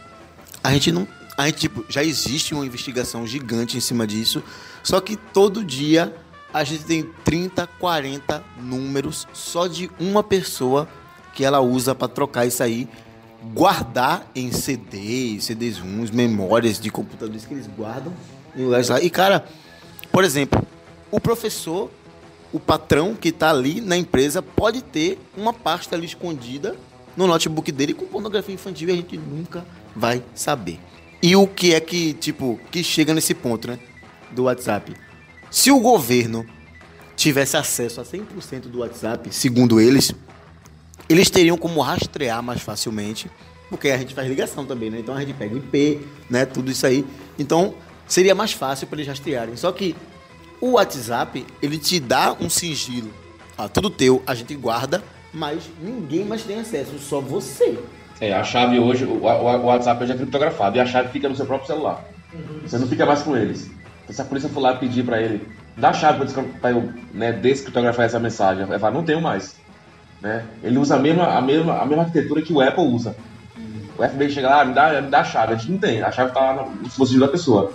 A gente não. A gente, tipo, já existe uma investigação gigante em cima disso. Só que todo dia a gente tem 30, 40 números só de uma pessoa que ela usa para trocar isso aí. Guardar em CD, CDs uns, memórias de computadores que eles guardam em lugares lá. E, cara, por exemplo, o professor, o patrão que está ali na empresa, pode ter uma pasta ali escondida no notebook dele com pornografia infantil e a gente nunca vai saber. E o que é que, tipo, que chega nesse ponto, né? Do WhatsApp. Se o governo tivesse acesso a 100% do WhatsApp, segundo eles, eles teriam como rastrear mais facilmente, porque a gente faz ligação também, né? Então a gente pega IP, né? Tudo isso aí. Então seria mais fácil para eles rastrearem. Só que o WhatsApp, ele te dá um sigilo. Ah, tudo teu, a gente guarda, mas ninguém mais tem acesso, só você. É, a chave hoje, o, o WhatsApp hoje é criptografado e a chave fica no seu próprio celular. Você não fica mais com eles. Então, se a polícia for lá pedir para ele, dá a chave para eu né, descriptografar essa mensagem, ele fala, não tenho mais. Né? Ele usa a mesma, a, mesma, a mesma arquitetura que o Apple usa. O FBI chega lá, me dá, me dá a chave. A gente não tem, a chave está lá no dispositivo da pessoa.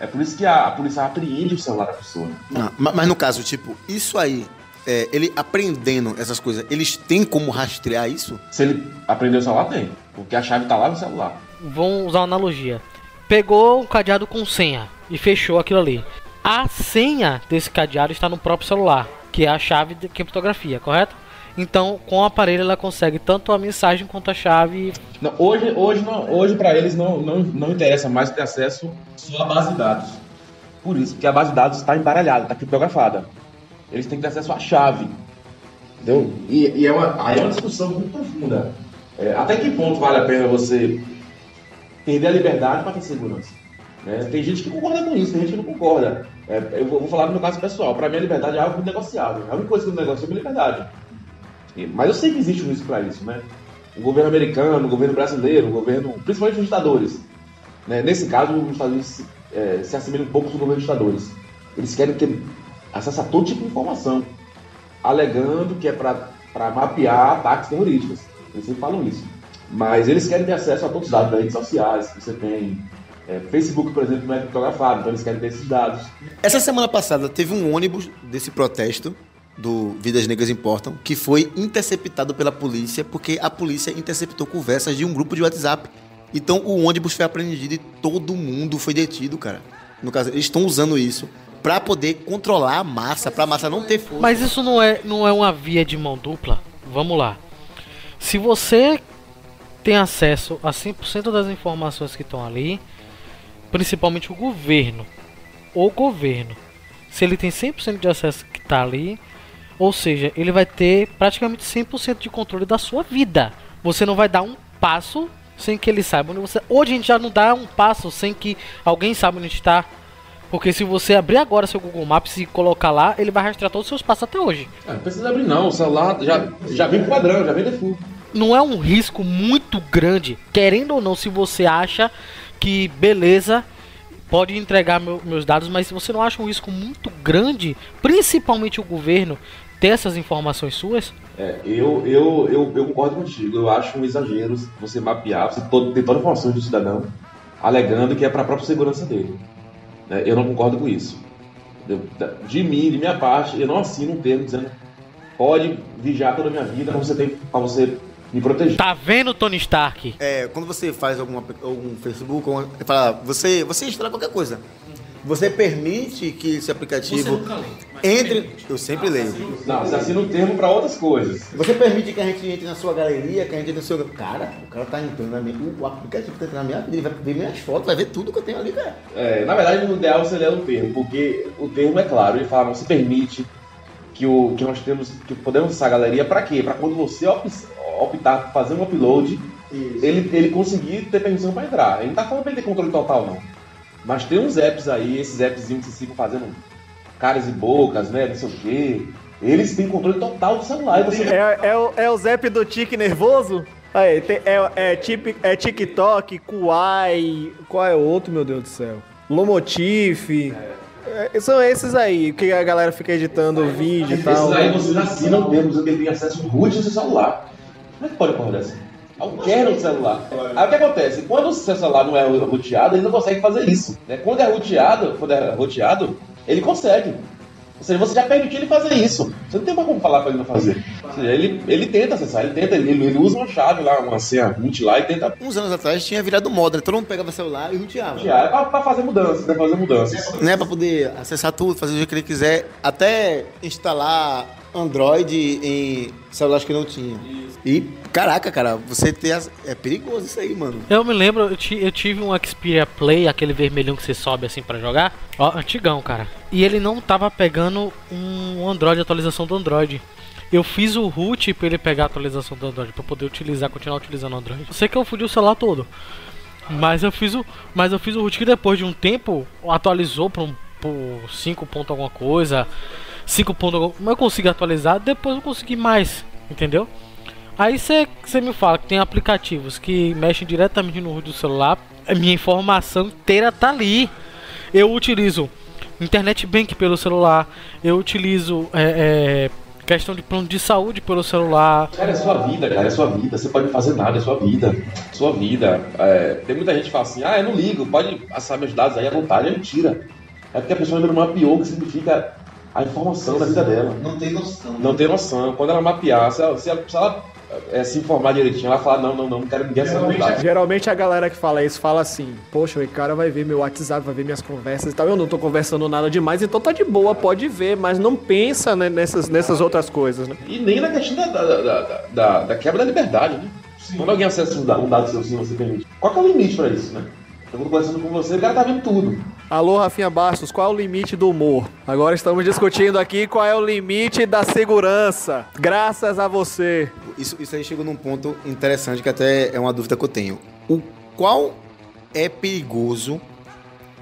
É por isso que a, a polícia apreende o celular da pessoa. Ah, ma- mas no caso, tipo, isso aí, é, ele aprendendo essas coisas, eles têm como rastrear isso? Se ele aprender o celular, tem. Porque a chave está lá no celular. Vamos usar uma analogia. Pegou um cadeado com senha e fechou aquilo ali. A senha desse cadeado está no próprio celular, que é a chave de criptografia, correto? Então, com o aparelho ela consegue tanto a mensagem quanto a chave. Não, hoje, hoje, não, hoje para eles não, não, não interessa mais ter acesso só à base de dados. Por isso, porque a base de dados está embaralhada, está criptografada. Eles têm que ter acesso à chave. Entendeu? E, e é, uma, aí é uma discussão muito profunda. É, até que ponto vale a pena você perder a liberdade para ter segurança? né? Tem gente que concorda com isso, tem gente que não concorda. É, eu vou, vou falar do meu caso pessoal. Para mim, a liberdade é algo negociável. A única coisa que eu negocio é a minha liberdade. Mas eu sei que existe um risco para isso, né? O governo americano, o governo brasileiro, o governo, principalmente os ditadores. Né? Nesse caso, os Estados Unidos se, é, se assemelham um pouco com governo dos ditadores. Eles querem ter acesso a todo tipo de informação, alegando que é para mapear ataques terroristas. Eles sempre falam isso. Mas eles querem ter acesso a todos os dados das redes sociais que você tem. É, Facebook, por exemplo, não é criptografado, então eles querem ter esses dados. Essa semana passada teve um ônibus desse protesto do Vidas Negras Importam que foi interceptado pela polícia porque a polícia interceptou conversas de um grupo de WhatsApp. Então o ônibus foi apreendido e todo mundo foi detido, cara. No caso, eles estão usando isso pra poder controlar a massa, pra massa não ter força. Mas isso não é, não é uma via de mão dupla? Vamos lá. Se você tem acesso a 100% das informações que estão ali, principalmente o governo, o governo, se ele tem 100% de acesso que está ali, ou seja, ele vai ter praticamente 100% de controle da sua vida. Você não vai dar um passo sem que ele saiba onde você. Hoje a gente já não dá um passo sem que alguém saiba onde está. Porque se você abrir agora seu Google Maps e colocar lá, ele vai rastrear todos os seus passos até hoje. Ah, não precisa abrir não, o celular já, já vem com padrão, já vem default. não é um risco muito grande, querendo ou não, se você acha que beleza, pode entregar meu- meus dados, mas se você não acha um risco muito grande, principalmente o governo ter essas informações suas, É, eu, eu, eu, eu concordo contigo. Eu acho um exagero você mapear, você to- ter toda a informação do cidadão, alegando que é para a própria segurança dele. Né? Eu não concordo com isso. Eu- de mim, de minha parte, eu não assino um termo dizendo pode vigiar toda a minha vida para você, ter- pra você me proteger. tá vendo Tony Stark? É, quando você faz alguma, algum Facebook, fala, você, você instala qualquer coisa. Você permite que esse aplicativo entre. Eu sempre leio. Não, você assina um termo para outras coisas. Você permite que a gente entre na sua galeria, que a gente entre no seu. Cara, o cara tá entrando na minha. O aplicativo tá entrando na minha vida, ele vai ver minhas fotos, vai ver tudo que eu tenho ali, cara. É, na verdade, o ideal você ler o termo, porque o termo é claro, ele fala, você permite que, o, que nós temos, que podemos acessar a galeria para quê? Para quando você op- optar por fazer um upload, ele, ele conseguir ter permissão para entrar. Ele não tá falando para ele ter controle total, não. Mas tem uns apps aí, esses appzinhos que ficam fazendo caras e bocas, né, não sei o quê. Eles têm controle total do celular. Você É, é, o, é o Zep do tique nervoso? Aí, tem- é, é, tip, é TikTok, Kuai. Qual é o outro, meu Deus do céu? Lomotif. É, são esses aí, que a galera fica editando vídeo e tal. Esses aí vocês assinam o termo dizendo que ele tem acesso root no seu celular. Como é que pode uma porra kernel do celular. Aí o que acontece? Quando o seu celular não é roteado, ele não consegue fazer isso. Né? Quando é roteado, quando é roteado, ele consegue. Ou seja, você já permitiu ele fazer isso. Você não tem mais como falar para ele não fazer. Ou seja, ele, ele tenta acessar, ele tenta, ele, ele usa uma chave lá, uma senha root lá e tenta Uns anos atrás tinha virado moda, né? todo mundo pegava celular e roteava. rotear. É pra, pra fazer mudanças, né? Fazer mudanças. Né, pra poder acessar tudo, fazer jeito que ele quiser, até instalar Android em celulares que não tinha. E, caraca, cara, você ter as... É perigoso isso aí, mano. Eu me lembro, eu, eu tive um Xperia Play, aquele vermelhão que você sobe assim pra jogar. Ó, antigão, cara. E ele não tava pegando um Android, atualização do Android. Eu fiz o root pra ele pegar a atualização do Android, pra poder utilizar, continuar utilizando o Android. Sei que eu fudi o celular todo. Mas eu fiz o, mas eu fiz o root que depois de um tempo atualizou para um por 5 ponto alguma coisa, 5 ponto alguma, mas eu consegui atualizar, depois eu consegui mais, entendeu? Aí você me fala que tem aplicativos que mexem diretamente no do celular, a minha informação inteira tá ali. Eu utilizo internet bank pelo celular, eu utilizo é, é, questão de plano de saúde pelo celular, Cara, é sua vida, cara, é sua vida. Você pode fazer nada, é sua vida. Sua vida. É, tem muita gente que fala assim, ah, eu não ligo, pode passar meus dados aí à vontade. É mentira. É porque a pessoa ainda não mapeou o que significa a informação da vida dela. Não tem noção. Não tem noção. Quando ela mapear, se ela se, ela, se, ela, é, se informar direitinho, ela fala, não, não, não, não quero ninguém dados. Geralmente a galera que fala isso fala assim: Poxa, o cara vai ver meu WhatsApp, vai ver minhas conversas e tal. Eu não tô conversando nada demais, então tá de boa, pode ver, mas não pensa né, nessas, nessas outras coisas, né? E nem na questão da, da, da, da- da- da quebra da liberdade, né? Quando alguém acessa um dado, um dado seu sem você permite. Qual que é o limite pra isso, né? Eu tô conversando com você, o cara tá vendo tudo. Alô, Rafinha Bastos, qual é o limite do humor? Agora estamos discutindo aqui qual é o limite da segurança. Graças a você. Isso, isso aí chegou num ponto interessante que até é uma dúvida que eu tenho. O qual é perigoso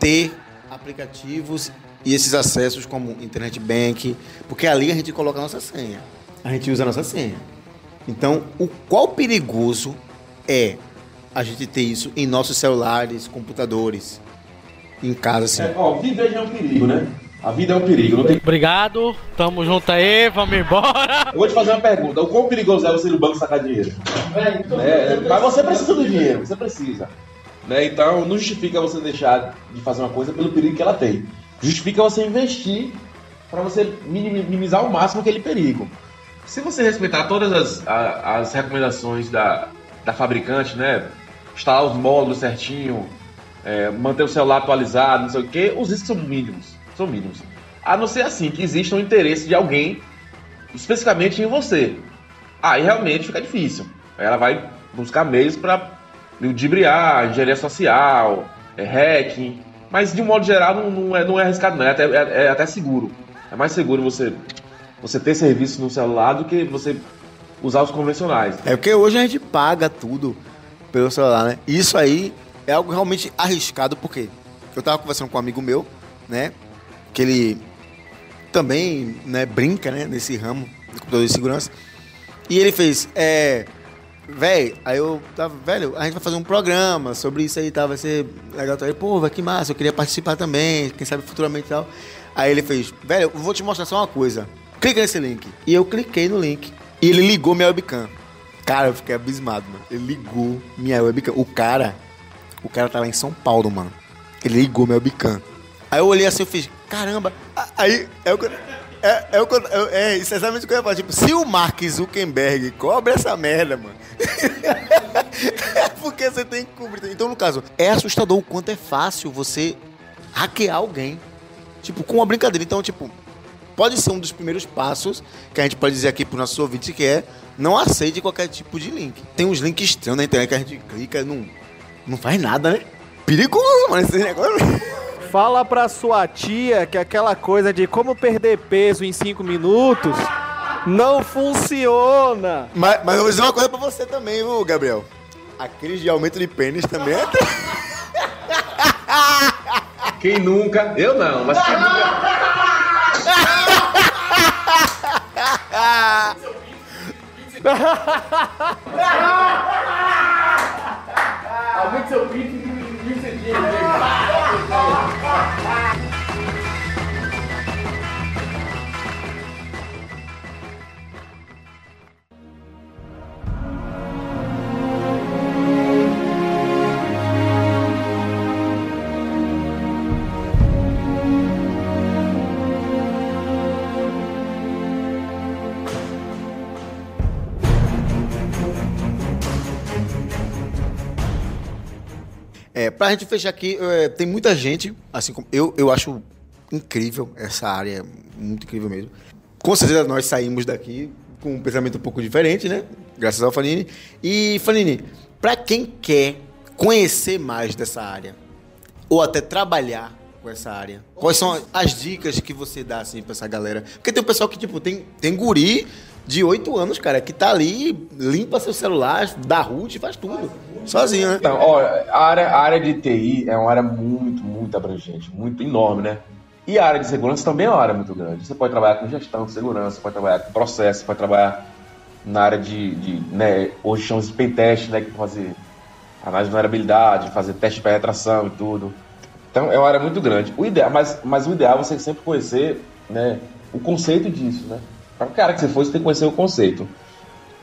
ter aplicativos e esses acessos como internet bank, porque ali a gente coloca a nossa senha. A gente usa a nossa senha. Então, o qual perigoso é a gente ter isso em nossos celulares, computadores, em casa assim? É, ó, viver já é um perigo, né? A vida é um perigo. Não tem... Obrigado, tamo junto aí, vamos embora. Eu vou te fazer uma pergunta. O quão perigoso é você ir no banco sacar dinheiro? É, mas você precisa do dinheiro, você precisa. Né? Então, não justifica você deixar de fazer uma coisa pelo perigo que ela tem. Justifica você investir para você minim- minimizar ao máximo aquele perigo. Se você respeitar todas as, as recomendações da, da fabricante, né? Instalar os módulos certinho, é, manter o celular atualizado, não sei o que, os riscos são mínimos. São mínimos. A não ser assim que exista um interesse de alguém especificamente em você. Aí realmente fica difícil. Ela vai buscar meios para ludibriar, engenharia social, é, hacking. Mas de um modo geral não, não é, não é arriscado, não. É até, é- é até seguro. É mais seguro você, você ter serviço no celular do que você usar os convencionais. É porque hoje a gente paga tudo pelo celular, né? Isso aí é algo realmente arriscado, por quê? Eu tava conversando com um amigo meu, né? Que ele também né, brinca, né? Nesse ramo de computador de segurança. E ele fez, é. Véi, aí eu tava, velho, a gente vai fazer um programa sobre isso aí, tá? Vai ser legal. Aí, pô, vai que massa, eu queria participar também, quem sabe futuramente e tal. Aí ele fez, velho, eu vou te mostrar só uma coisa. Clica nesse link. E eu cliquei no link. E ele ligou minha webcam. Cara, eu fiquei abismado, mano. Ele ligou minha webcam. O cara, o cara tá lá em São Paulo, mano. Ele ligou minha webcam. Aí eu olhei assim, eu fiz, caramba. Aí, é o que é, é, o é, é, é exatamente o que eu ia falar. Tipo, se o Mark Zuckerberg cobra essa merda, mano. é porque você tem que cobrir. Então, no caso, é assustador o quanto é fácil você hackear alguém. Tipo, com uma brincadeira. Então, tipo, pode ser um dos primeiros passos que a gente pode dizer aqui para os nossos ouvintes que é não aceite qualquer tipo de link. Tem uns links estranhos na internet que a gente clica e não, não faz nada, né? Perigoso, mano, esse negócio. Fala pra sua tia que aquela coisa de como perder peso em 5 minutos não funciona. Mas, mas eu vou dizer uma coisa pra você também, viu, Gabriel? A crise de aumento de pênis também é. Quem nunca? Eu não, mas quem nunca. Aumente seu É, pra gente fechar aqui, é, tem muita gente, assim como eu, eu acho incrível essa área, muito incrível mesmo. Com certeza nós saímos daqui com um pensamento um pouco diferente, né? Graças ao Fanini. E, Fanini, pra quem quer conhecer mais dessa área, ou até trabalhar com essa área, quais são as dicas que você dá, assim, pra essa galera? Porque tem um pessoal que, tipo, tem, tem guri de 8 anos, cara, que tá ali, limpa seu celular, dá root, faz tudo. Sozinho, né? Então, ó, a área, a área de TI é uma área muito, muito abrangente, muito enorme, né? E a área de segurança também é uma área muito grande. Você pode trabalhar com gestão de segurança, pode trabalhar com processo, pode trabalhar na área de, de né, hoje chamamos de pentest, né, que fazer análise de vulnerabilidade, fazer teste de penetração e tudo. Então é uma área muito grande. O ideal, mas, mas o ideal é você sempre conhecer né, o conceito disso, né? Para o cara que você for, você tem que conhecer o conceito.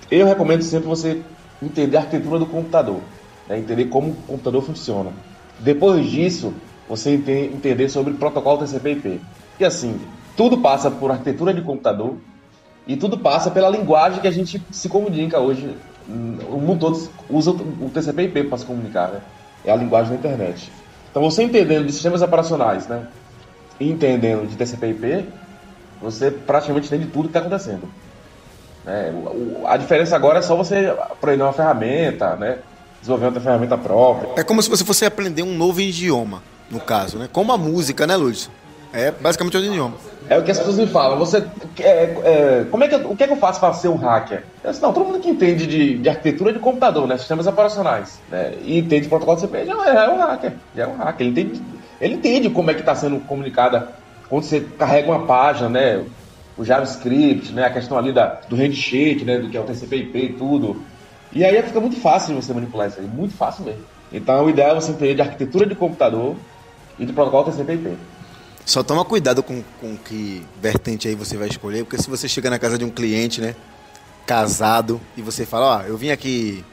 Eu recomendo sempre você entender a arquitetura do computador, né, entender como o computador funciona. Depois disso, você ente- entender sobre protocolo TCP/IP. E assim, tudo passa por arquitetura de computador e tudo passa pela linguagem que a gente se comunica hoje. O mundo todo usa o TCP/IP para se comunicar, né? É a linguagem da internet. Então, você entendendo de sistemas operacionais, né? E entendendo de TCP/IP, você praticamente entende tudo que está acontecendo. né? O- a diferença agora é só você aprender uma ferramenta, né? Desenvolver outra ferramenta própria. É como se você fosse aprender um novo idioma, no caso, né? Como a música, né, Lúcio? É basicamente outro idioma. É o que as pessoas me falam. Você, é, é, como é que, eu- o que é que eu faço para ser um hacker? Eu disse, não, todo mundo que entende de, de arquitetura de computador, né, sistemas operacionais, né, e entende protocolo de CP, já é, já é um hacker. Já é um hacker. Ele entende, ele entende como é que está sendo comunicada quando você carrega uma página, né, o JavaScript, né, a questão ali da, do handshake, né, do que é o TCP/IP e tudo. E aí fica muito fácil você manipular isso aí, muito fácil mesmo. Então o ideal é você entender de arquitetura de computador e de protocolo TCP/IP. Só toma cuidado com, com que vertente aí você vai escolher, porque se você chega na casa de um cliente, né, casado, e você fala, ó, eu vim aqui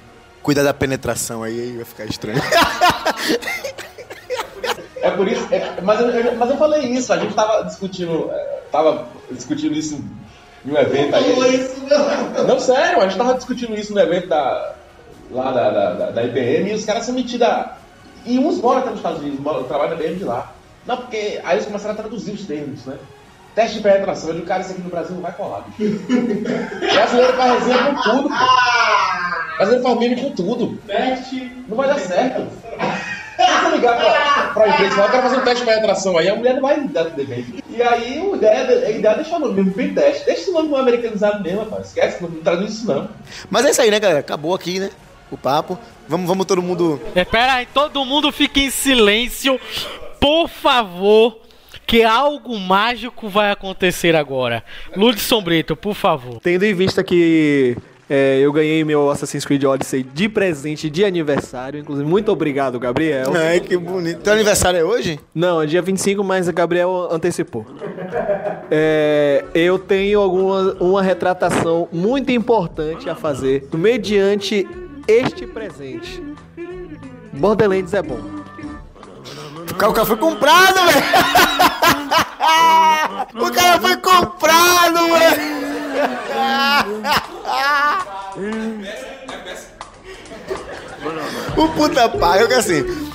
cuidar da penetração aí, aí vai ficar estranho. É por isso, é- mas, eu, eu- mas eu falei isso, a gente tava discutindo, é, tava discutindo isso em um evento aí. Não, sério, a gente tava discutindo isso no evento da, lá da, da, da- da IBM e os caras são metidos a... E uns moram até nos Estados Unidos, moram, trabalham na IBM de lá. Não, porque aí eles começaram a traduzir os termos, né? Teste de penetração, eu digo, cara, isso aqui no Brasil não vai colar, bicho. Brasileiro faz resenha com tudo, pô. Brasileiro faz meme com tudo. Teste. Não vai dar certo. Ligar pra, pra empresa e falar, eu quero fazer um teste de penetração aí, a mulher não vai dar tudo bem. E aí a ideia, a ideia é deixar o nome mesmo, bem teste. Deixa esse nome americanizado mesmo, rapaz. Esquece, não traduz isso não. Mas é isso aí, né, galera? Acabou aqui, né, o papo. Vamos, vamos todo mundo... É, pera aí, todo mundo fique em silêncio, por favor, que algo mágico vai acontecer agora. Ludson Brito, por favor. Tendo em vista que é, eu ganhei meu Assassin's Creed Odyssey de presente de aniversário, inclusive, muito obrigado, Gabriel. Ai, que bonito. Teu aniversário é hoje? Não, é dia 25, mas o Gabriel antecipou. É, eu tenho alguma uma retratação muito importante a fazer mediante este presente. Borderlands é bom. O cara, o cara foi comprado, velho! o cara foi comprado, velho! o puta pai, que assim.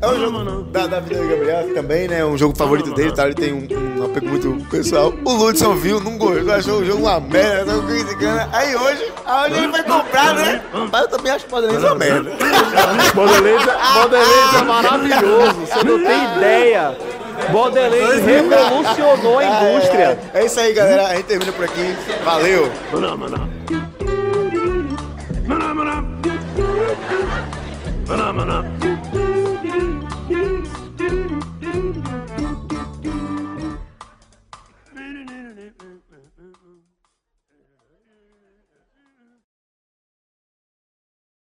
É um jogo da, da vida do Gabriel também, né? Um jogo favorito dele, tá? Ele tem um, um apego muito pessoal. O Ludson viu, não gostou, achou o jogo uma merda, tava criticando. Aí hoje, aonde ele foi comprado, né? Mas eu também acho que Borderlands uma merda. Borderlands, Borderlands é maravilhoso, você não tem ideia. Borderlands revolucionou a indústria. É, é isso aí, galera. A gente termina por aqui. Valeu! Phenomena. Phenomena.